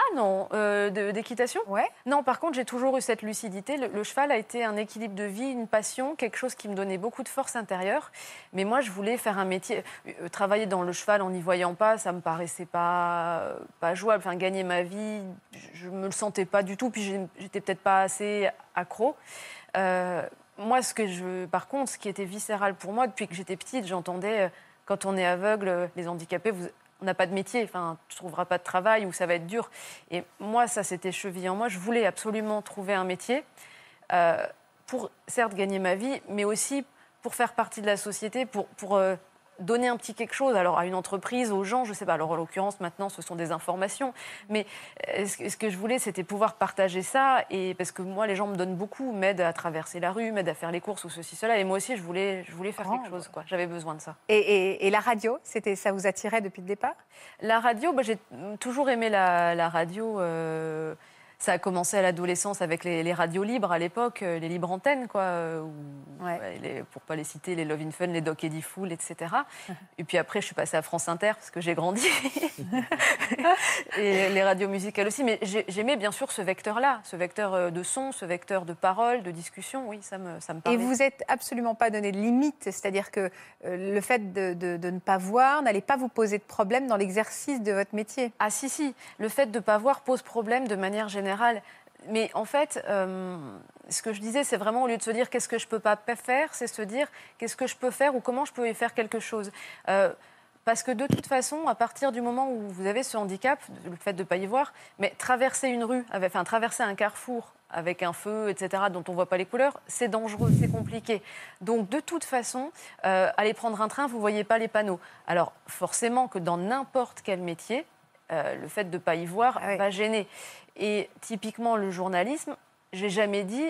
Ah non, euh, d'équitation? Ouais. Non, par contre, j'ai toujours eu cette lucidité. Le, le cheval a été un équilibre de vie, une passion, quelque chose qui me donnait beaucoup de force intérieure. Mais moi, je voulais faire un métier. euh, travailler dans le cheval en n'y voyant pas, ça me paraissait pas, pas jouable. Enfin, gagner ma vie, je me le sentais pas du tout. Puis j'étais peut-être pas assez accro. Euh, moi, ce que je, par contre, ce qui était viscéral pour moi depuis que j'étais petite, j'entendais euh, quand on est aveugle, euh, les handicapés, vous, on n'a pas de métier, enfin, tu trouveras pas de travail ou ça va être dur. Et moi, ça s'était chevillé en moi. Je voulais absolument trouver un métier euh, pour, certes, gagner ma vie, mais aussi pour faire partie de la société, pour, pour euh, donner un petit quelque chose, alors à une entreprise, aux gens, je sais pas. Alors en l'occurrence, maintenant, ce sont des informations. Mais euh, ce que, ce que je voulais, c'était pouvoir partager ça, et parce que moi, les gens me donnent beaucoup, m'aident à traverser la rue, m'aident à faire les courses ou ceci, cela. Et moi aussi, je voulais, je voulais faire Grand, quelque chose, quoi. J'avais besoin de ça. Et, et- et la radio, c'était, ça vous attirait depuis le départ? La radio, bah, j'ai toujours aimé la, la radio. euh, ça a commencé à l'adolescence avec les, les radios libres à l'époque, euh, les libres antennes, quoi. euh, où- ouais, les- pour pas les citer, les Love in Fun, les Doc Eddie Fool, etc. [LAUGHS] Et puis après, je suis passée à France Inter parce que j'ai grandi. [LAUGHS] Et les radios musicales aussi. Mais j'ai- j'aimais bien sûr ce vecteur-là, ce vecteur euh, de son, ce vecteur de parole, de discussion. Oui, ça me, ça me Et vous n'êtes absolument pas donné de limite, c'est-à-dire que le fait de, de- de ne pas voir n'allait pas vous poser de problème dans l'exercice de votre métier. Ah si, si. Le fait de ne pas voir pose problème de manière générale. Mais en fait, euh, ce que je disais, c'est vraiment au lieu de se dire qu'est-ce que je peux pas faire, c'est se dire qu'est-ce que je peux faire ou comment je peux y faire quelque chose. Euh, parce que de toute façon, à partir du moment où vous avez ce handicap, le fait de ne pas y voir, mais traverser une rue, avec, enfin traverser un carrefour avec un feu, etc., dont on ne voit pas les couleurs, c'est dangereux, c'est compliqué. Donc de toute façon, euh, aller prendre un train, vous ne voyez pas les panneaux. Alors forcément que dans n'importe quel métier, euh, le fait de ne pas y voir va gêner. Et typiquement, le journalisme, j'ai jamais dit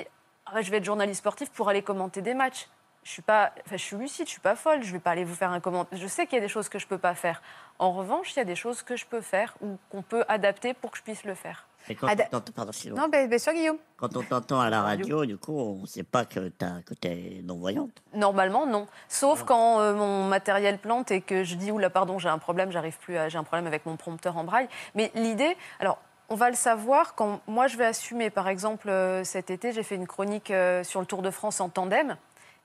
Ah, je vais être journaliste sportif pour aller commenter des matchs. Je suis pas, enfin, je suis lucide, je suis pas folle. Je vais pas aller vous faire un commentaire. Je sais qu'il y a des choses que je peux pas faire. En revanche, il y a des choses que je peux faire ou qu'on peut adapter pour que je puisse le faire. Et quand, on pardon. Non, bien, bien sûr, Guillaume. quand on t'entend à la radio, du coup, on ne sait pas que tu es non-voyante. Normalement, non. Sauf quand euh, mon matériel plante et que je dis oula, pardon, j'ai un problème, j'arrive plus à, j'ai un problème avec mon prompteur en braille. Mais l'idée, alors. On va le savoir quand moi je vais assumer. Par exemple, euh, cet été, j'ai fait une chronique euh, sur le Tour de France en tandem.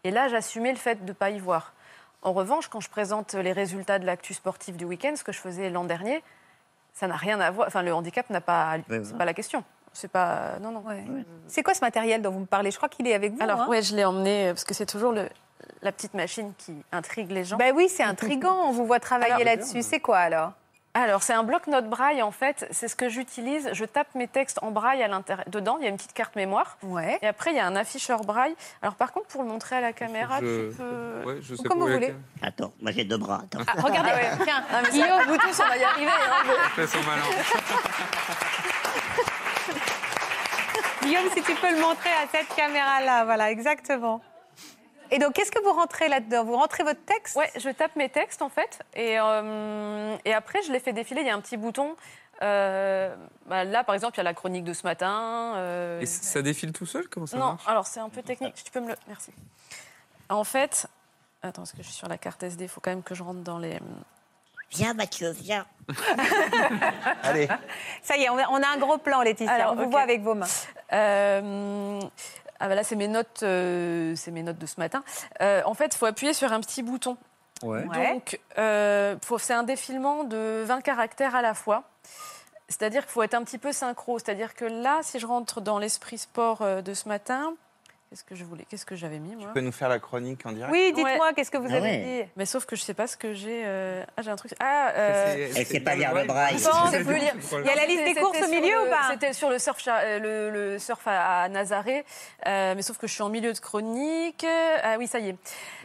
Et là, j'assumais le fait de ne pas y voir. En revanche, quand je présente les résultats de l'actu sportif du week-end, ce que je faisais l'an dernier, ça n'a rien à voir. Enfin, le handicap n'a pas. C'est pas la question. C'est pas. Non, non. C'est quoi ce matériel dont vous me parlez? Je crois qu'il est avec vous. Alors, hein ouais, je l'ai emmené euh, parce que c'est toujours le, la petite machine qui intrigue les gens. Ben oui, c'est [LAUGHS] intriguant. On vous voit travailler Alors- là-dessus. C'est quoi alors? Alors, c'est un bloc-notes braille, en fait. C'est ce que j'utilise. Je tape mes textes en braille à l'intérieur. Dedans, il y a une petite carte mémoire. Ouais. Et après, il y a un afficheur braille. Alors, par contre, pour le montrer à la caméra, Je- tu peux... Ouais, je sais Comme vous voulez. laquelle. Attends, moi j'ai deux bras. Attends. Ah, regardez, tiens, Non, mais Guillaume. ça, vous tous, on va y arriver. hein. Fais son malin. Guillaume, si tu peux le montrer à cette caméra-là. Voilà, exactement. Et donc, qu'est-ce que vous rentrez là-dedans? Vous rentrez votre texte? Ouais, je tape mes textes, en fait. Et, euh, et après, je les fais défiler. Il y a un petit bouton. Euh, bah, là, par exemple, il y a la chronique de ce matin. euh, Et ça défile tout seul? Comment ça non, marche? alors c'est un peu technique. Tu peux me le. Merci. En fait, attends, parce que je suis sur la carte SD, il faut quand même que je rentre dans les. Viens, Mathieu, viens. [LAUGHS] Allez. Ça y est, on a, un gros plan, Laetitia. Alors, on vous voit avec vos mains. Euh, ah bah là, c'est mes notes, euh, c'est mes notes de ce matin. Euh, en fait, il faut appuyer sur un petit bouton. Ouais. Donc, euh, faut- c'est un défilement de 20 caractères à la fois. C'est-à-dire qu'il faut être un petit peu synchro. C'est-à-dire que là, si je rentre dans l'esprit sport euh, de ce matin, qu'est-ce que je voulais, qu'est-ce que j'avais mis moi Tu peux nous faire la chronique en direct Oui, dites-moi, Ouais. qu'est-ce que vous Ah avez ouais. dit Mais sauf que je sais pas ce que j'ai. euh, Ah, j'ai un truc. Ah, euh, Elle sait pas lire le braille. C'est plus lire. Il y a la liste des courses au milieu le- ou pas C'était sur le surf, cha- euh, le, le surf à, à Nazaré, euh, mais sauf que je suis en milieu de chronique. Ah oui, ça y est.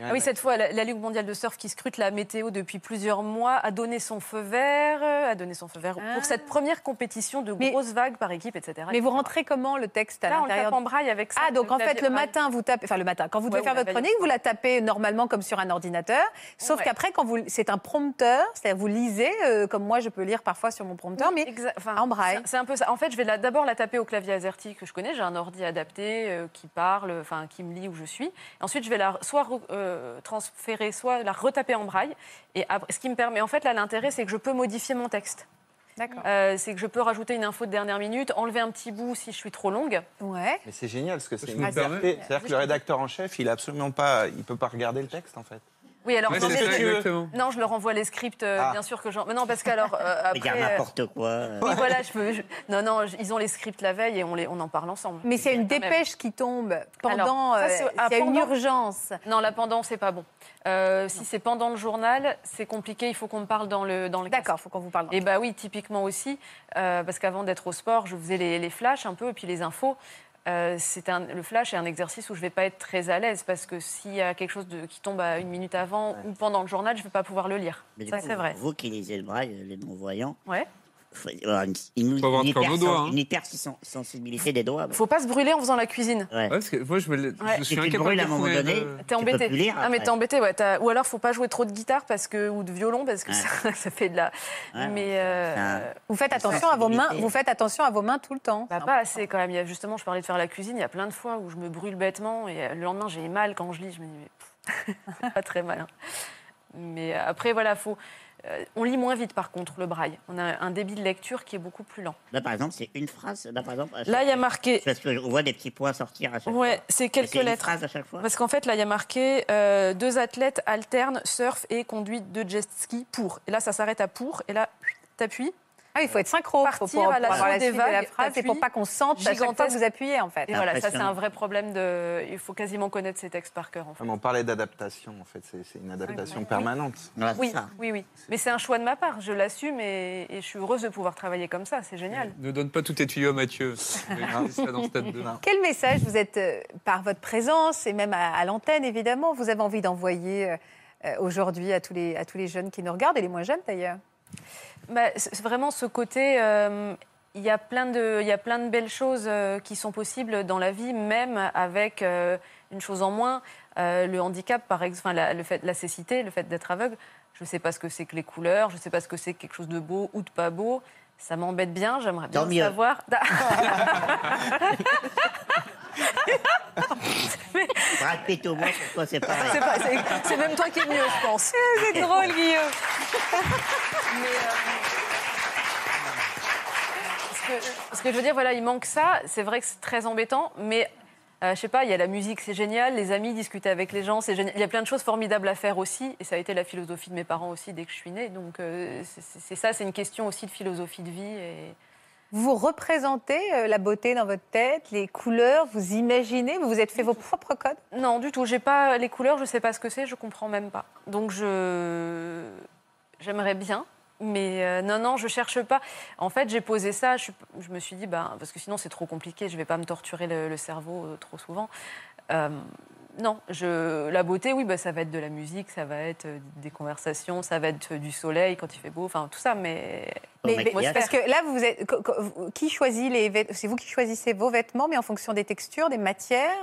Ah oui, cette fois, la, la Ligue mondiale de surf qui scrute la météo depuis plusieurs mois a donné son feu vert, a donné son feu vert Ah. pour cette première compétition de Mais- grosses vagues par équipe, etc. Mais vous rentrez comment le texte à Là, on le l'intérieur tape en braille avec ça. Ah, donc en fait, le. Matin, vous tapez, enfin le matin, quand vous devez Ouais, faire votre chronique, vous la tapez normalement comme sur un ordinateur, sauf Ouais. qu'après, quand vous, c'est un prompteur, c'est-à-dire vous lisez, euh, comme moi je peux lire parfois sur mon prompteur, mais Exa- enfin, en braille. C'est un peu ça. En fait, je vais d'abord la taper au clavier AZERTY que je connais. J'ai un ordi adapté euh, qui parle, enfin qui me lit où je suis. Et ensuite, je vais la soit euh, transférer, soit la retaper en braille. Et après, ce qui me permet, en fait, là, l'intérêt, c'est que je peux modifier mon texte. D'accord. Euh, c'est que je peux rajouter une info de dernière minute, enlever un petit bout si je suis trop longue. Ouais. Mais c'est génial parce que c'est une liberté. C'est-à-dire que le rédacteur en chef, il a absolument pas, il peut pas regarder le texte en fait. Oui, alors Ouais, dans exactement. non, je leur envoie les scripts, euh, Ah. bien sûr que j'en. Mais non, parce qu'alors euh, Mais il y a après. n'importe quoi. euh. Oui, voilà, je peux. je- Non, non, je- ils ont les scripts la veille et on, les, on en parle ensemble. Mais c'est une dépêche qui tombe pendant. Alors, ça, euh, c'est- ah, il y a une urgence. Non, là, pendant, c'est pas bon. Euh, si c'est pendant le journal, c'est compliqué, il faut qu'on me parle dans le dans le. D'accord, il faut qu'on vous parle. Et bah oui, typiquement aussi, euh, parce qu'avant d'être au sport, je faisais les, les flashs un peu, et puis les infos. Euh, c'est un, le flash est un exercice où je vais pas être très à l'aise, parce que s'il y a quelque chose de, qui tombe à une minute avant ou pendant le journal, je vais pas pouvoir le lire. Mais Ça, c'est vrai. Vous qui lisez le braille, les non-voyants, Ouais. Faut avoir une, une, Faut avoir une de corps aux doigts, hein. une hypersensibilité des doigts. Faut pas se brûler en faisant la cuisine. Ouais. Ouais, parce que moi, je, me, Ouais. je suis incapable brûles de à un moment donné, de- T'es Tu peux embêté. plus lire ah mais t'es embêté, ouais. t'as- Ou alors faut pas jouer trop de guitare parce que ou de violon parce que Ouais. ça, [LAUGHS] ça fait de la. Ouais, mais euh, Vous faites attention à vos mains. Vous faites attention à vos mains tout le temps. bah, pas assez quand même. Il y a justement, je parlais de faire la cuisine. Il y a plein de fois où je me brûle bêtement et euh, le lendemain j'ai mal quand je lis. Je me dis mais [LAUGHS] pas très malin. Mais euh, après voilà, faut. Euh, on lit moins vite par contre le braille. On a un débit de lecture qui est beaucoup plus lent. Là, par exemple, c'est une phrase. Là, par exemple, Là il y a marqué. Parce qu'on voit des petits points sortir à chaque Ouais, fois. c'est quelques une lettres. phrase à chaque fois. Parce qu'en fait, là, il y a marqué euh, deux athlètes alternent surf et conduite de jet ski pour. Et là, ça s'arrête à pour. Et là, t'appuies. Ah, il faut être synchro Partir pour, pour à l'assaut avoir la des suite de la phrase et pour pas qu'on sente à chaque fois que vous appuyez en fait. Et voilà, ça, c'est un vrai problème de. Il faut quasiment connaître ces textes par cœur, en fait. Comme on parlait d'adaptation, en fait, c'est c'est une adaptation permanente. C'est Oui, oui, oui. Mais c'est un choix de ma part. Je l'assume et, et je suis heureuse de pouvoir travailler comme ça. C'est génial. Ne donne pas tous tes tuyaux à Mathieu. [LAUGHS] Dans Quel message vous êtes, euh, par votre présence et même à, à l'antenne évidemment, vous avez envie d'envoyer euh, euh, aujourd'hui à tous, les, à tous les jeunes qui nous regardent et les moins jeunes d'ailleurs? Bah, c'est vraiment ce côté. euh, il y, a plein de, il y a plein de belles choses euh, qui sont possibles dans la vie, même avec euh, une chose en moins. Le handicap, par exemple, la, le fait, la cécité, le fait d'être aveugle. Je ne sais pas ce que c'est que les couleurs, je ne sais pas ce que c'est que quelque chose de beau ou de pas beau. Ça m'embête bien, j'aimerais bien savoir. [LAUGHS] [LAUGHS] Brad Pitt au moins, pour toi, c'est pareil. C'est pas- c'est- c'est même toi qui es mieux, je pense. [LAUGHS] C'est drôle Guillaume Mais, euh, ce, que, ce que je veux dire, voilà, il manque ça. C'est vrai que c'est très embêtant, mais euh, je sais pas, il y a la musique, c'est génial. Les amis, discuter avec les gens, c'est génial. Il y a plein de choses formidables à faire aussi, et ça a été la philosophie de mes parents aussi dès que je suis née. Donc euh, c'est- c'est c'est ça, c'est une question aussi de philosophie de vie. Et... Vous représentez euh, la beauté dans votre tête, les couleurs, vous imaginez, vous vous êtes fait vos propres codes? Non, du tout. J'ai pas les couleurs, je sais pas ce que c'est, je comprends même pas. Donc je j'aimerais bien, mais euh, non, non, je cherche pas. En fait, j'ai posé ça. Je, me suis dit, ben, parce que sinon c'est trop compliqué. Je vais pas me torturer le, le cerveau euh, trop souvent. Euh, non, je, la beauté, oui, bah, ça va être de la musique, ça va être euh, des conversations, ça va être du soleil quand il fait beau, enfin tout ça, mais. Mais, parce que là, vous êtes, qui choisit les C'est vous qui choisissez vos vêtements, mais en fonction des textures, des matières?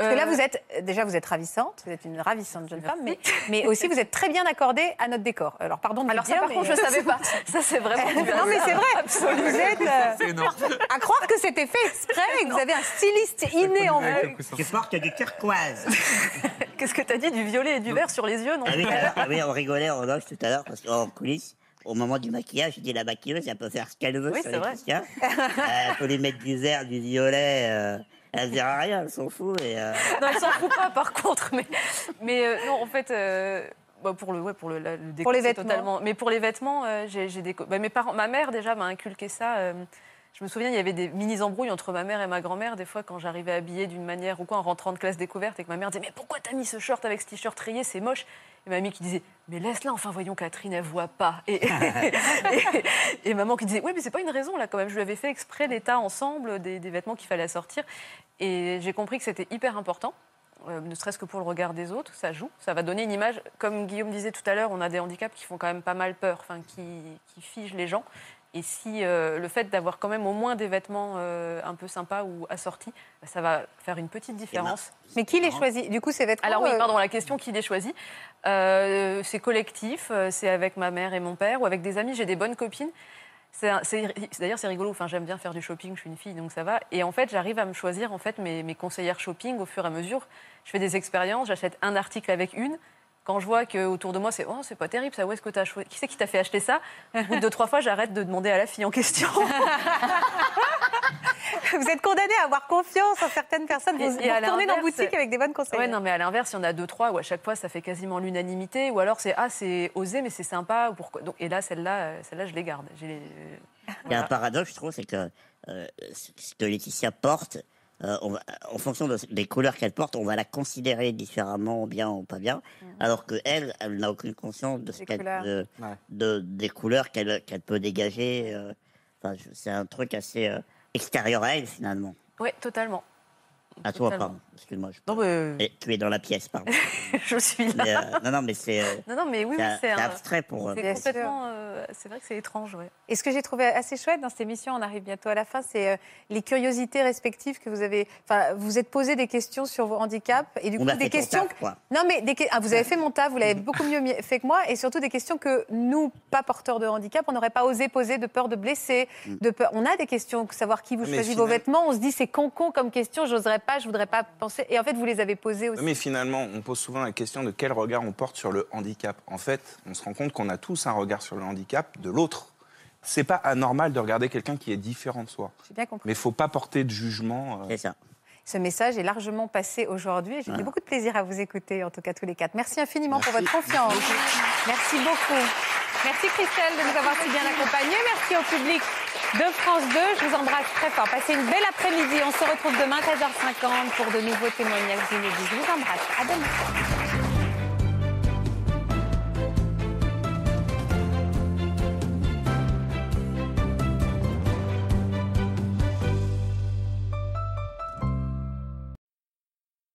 Parce que là, Euh, vous êtes déjà, vous êtes ravissante, vous êtes une ravissante jeune femme, mais, mais aussi vous êtes très bien accordée à notre décor. Alors, pardon de Alors vous ça, dire, par mais- contre, je savais pas. [LAUGHS] Ça, c'est vraiment. du non, mais c'est vrai. Vous êtes euh, C'est à croire que c'était fait exprès et que vous avez un styliste inné en vous. Avec le coussin. Tu portes du turquoise. [LAUGHS] Qu'est-ce que t'as dit Du violet et du vert sur les yeux, non Ah oui, alors, ah oui, on rigolait en loge tout à l'heure parce qu'en coulisses, au moment du maquillage, je dis la maquilleuse, elle peut faire ce qu'elle veut Oui, sur c'est les vrai. Christians. [LAUGHS] Euh, elle peut lui mettre du vert, du violet. euh, elle dira rien, elle s'en fout. Et, euh, Non, elle s'en fout pas, par contre. Mais, mais euh, non, en fait, euh, bah, pour le, ouais, pour le, la- le déco, Pour les vêtements. totalement. Mais pour les vêtements, euh, j'ai des. bah, mes parents, ma mère déjà m'a inculqué ça. euh, je me souviens, il y avait des mini embrouilles entre ma mère et ma grand-mère des fois quand j'arrivais habillée d'une manière ou quoi en rentrant de classe découverte et que ma mère disait mais pourquoi t'as mis ce short avec ce t-shirt rayé, c'est moche. Et mamie qui disait mais laisse-la, enfin voyons Catherine, elle voit pas. Et, [LAUGHS] et, et maman qui disait oui mais c'est pas une raison là quand même. Je lui avais fait exprès l'état ensemble des, des vêtements qu'il fallait sortir. Et j'ai compris que c'était hyper important. euh, ne serait-ce que pour le regard des autres, ça joue, ça va donner une image. Comme Guillaume disait tout à l'heure, on a des handicaps qui font quand même pas mal peur, enfin qui, qui figent les gens. Et si euh, le fait d'avoir quand même au moins des vêtements euh, un peu sympas ou assortis, bah, ça va faire une petite différence. Mais qui les choisit? Du coup, ces vêtements. Alors oui, euh, pardon, la question qui les choisit, euh, c'est collectif, c'est avec ma mère et mon père ou avec des amis. J'ai des bonnes copines. C'est un- c'est- D'ailleurs, c'est rigolo. Enfin, j'aime bien faire du shopping. Je suis une fille, donc ça va. Et en fait, j'arrive à me choisir en fait mes, mes conseillères shopping au fur et à mesure. Je fais des expériences. J'achète un article avec une. Quand je vois que autour de moi, c'est oh, c'est pas terrible, ça, où est-ce que t'as choisi Qui c'est qui t'a fait acheter ça? Au bout de deux, trois fois, j'arrête de demander à la fille en question. [LAUGHS] Vous êtes condamné à avoir confiance en certaines personnes. Vous, Et- vous et retournez dans boutique avec des bonnes conseils. Ouais, non, mais à l'inverse, il y en a deux, trois où à chaque fois, ça fait quasiment l'unanimité. Ou alors, c'est ah, c'est osé, mais c'est sympa. Ou pourquoi? Donc, Et là, celle-là, euh, celle-là, je les garde. Les- Il y a un paradoxe, je trouve, c'est que euh, ce que Laetitia porte, euh, on va- en fonction de- des couleurs qu'elle porte, on va la considérer différemment, bien ou pas bien, alors que elle, elle n'a aucune conscience de ce Des qu'elle- couleurs. de- Ouais. de- des couleurs qu'elle qu'elle peut dégager. euh, enfin, je- c'est un truc assez euh, extérieur à elle, finalement. Ouais, totalement. À toi, Totalement. pardon. Excuse-moi. Je... Non, mais Et tu es dans la pièce, pardon. [LAUGHS] je suis là. Mais, euh, non, non, mais c'est euh, Non, non, mais oui, c'est oui, un- c'est c'est un- abstrait pour. euh, C'est complètement. euh, c'est vrai que c'est étrange, ouais. Et ce que j'ai trouvé assez chouette dans cette émission, on arrive bientôt à la fin, c'est euh, les curiosités respectives que vous avez. Enfin, vous êtes posé des questions sur vos handicaps et du On coup a des fait ton questions. taf, quoi. Non, mais des ah, vous avez fait mon taf, vous l'avez [LAUGHS] beaucoup mieux mi- fait que moi, et surtout des questions que nous, pas porteurs de handicap, on n'aurait pas osé poser de peur de blesser, Mm. de peur. On a des questions, savoir qui vous Mais choisit finalement- vos vêtements. On se dit c'est con con comme question, j'oserais pas, je voudrais pas penser. Et en fait, vous les avez posées aussi. Mais finalement, on pose souvent la question de quel regard on porte sur le handicap. En fait, on se rend compte qu'on a tous un regard sur le handicap de l'autre. C'est pas anormal de regarder quelqu'un qui est différent de soi. J'ai bien compris. Mais il faut pas porter de jugement. euh, C'est ça. Ce message est largement passé aujourd'hui et j'ai pris beaucoup de plaisir à vous écouter, en tout cas tous les quatre. Merci infiniment pour votre confiance. Merci beaucoup. Merci Christelle de nous avoir si bien accompagnés. Merci au public de France 2. Je vous embrasse très fort. Passez une belle après-midi. On se retrouve demain 13h50 pour de nouveaux témoignages inédits. Je vous embrasse. À demain.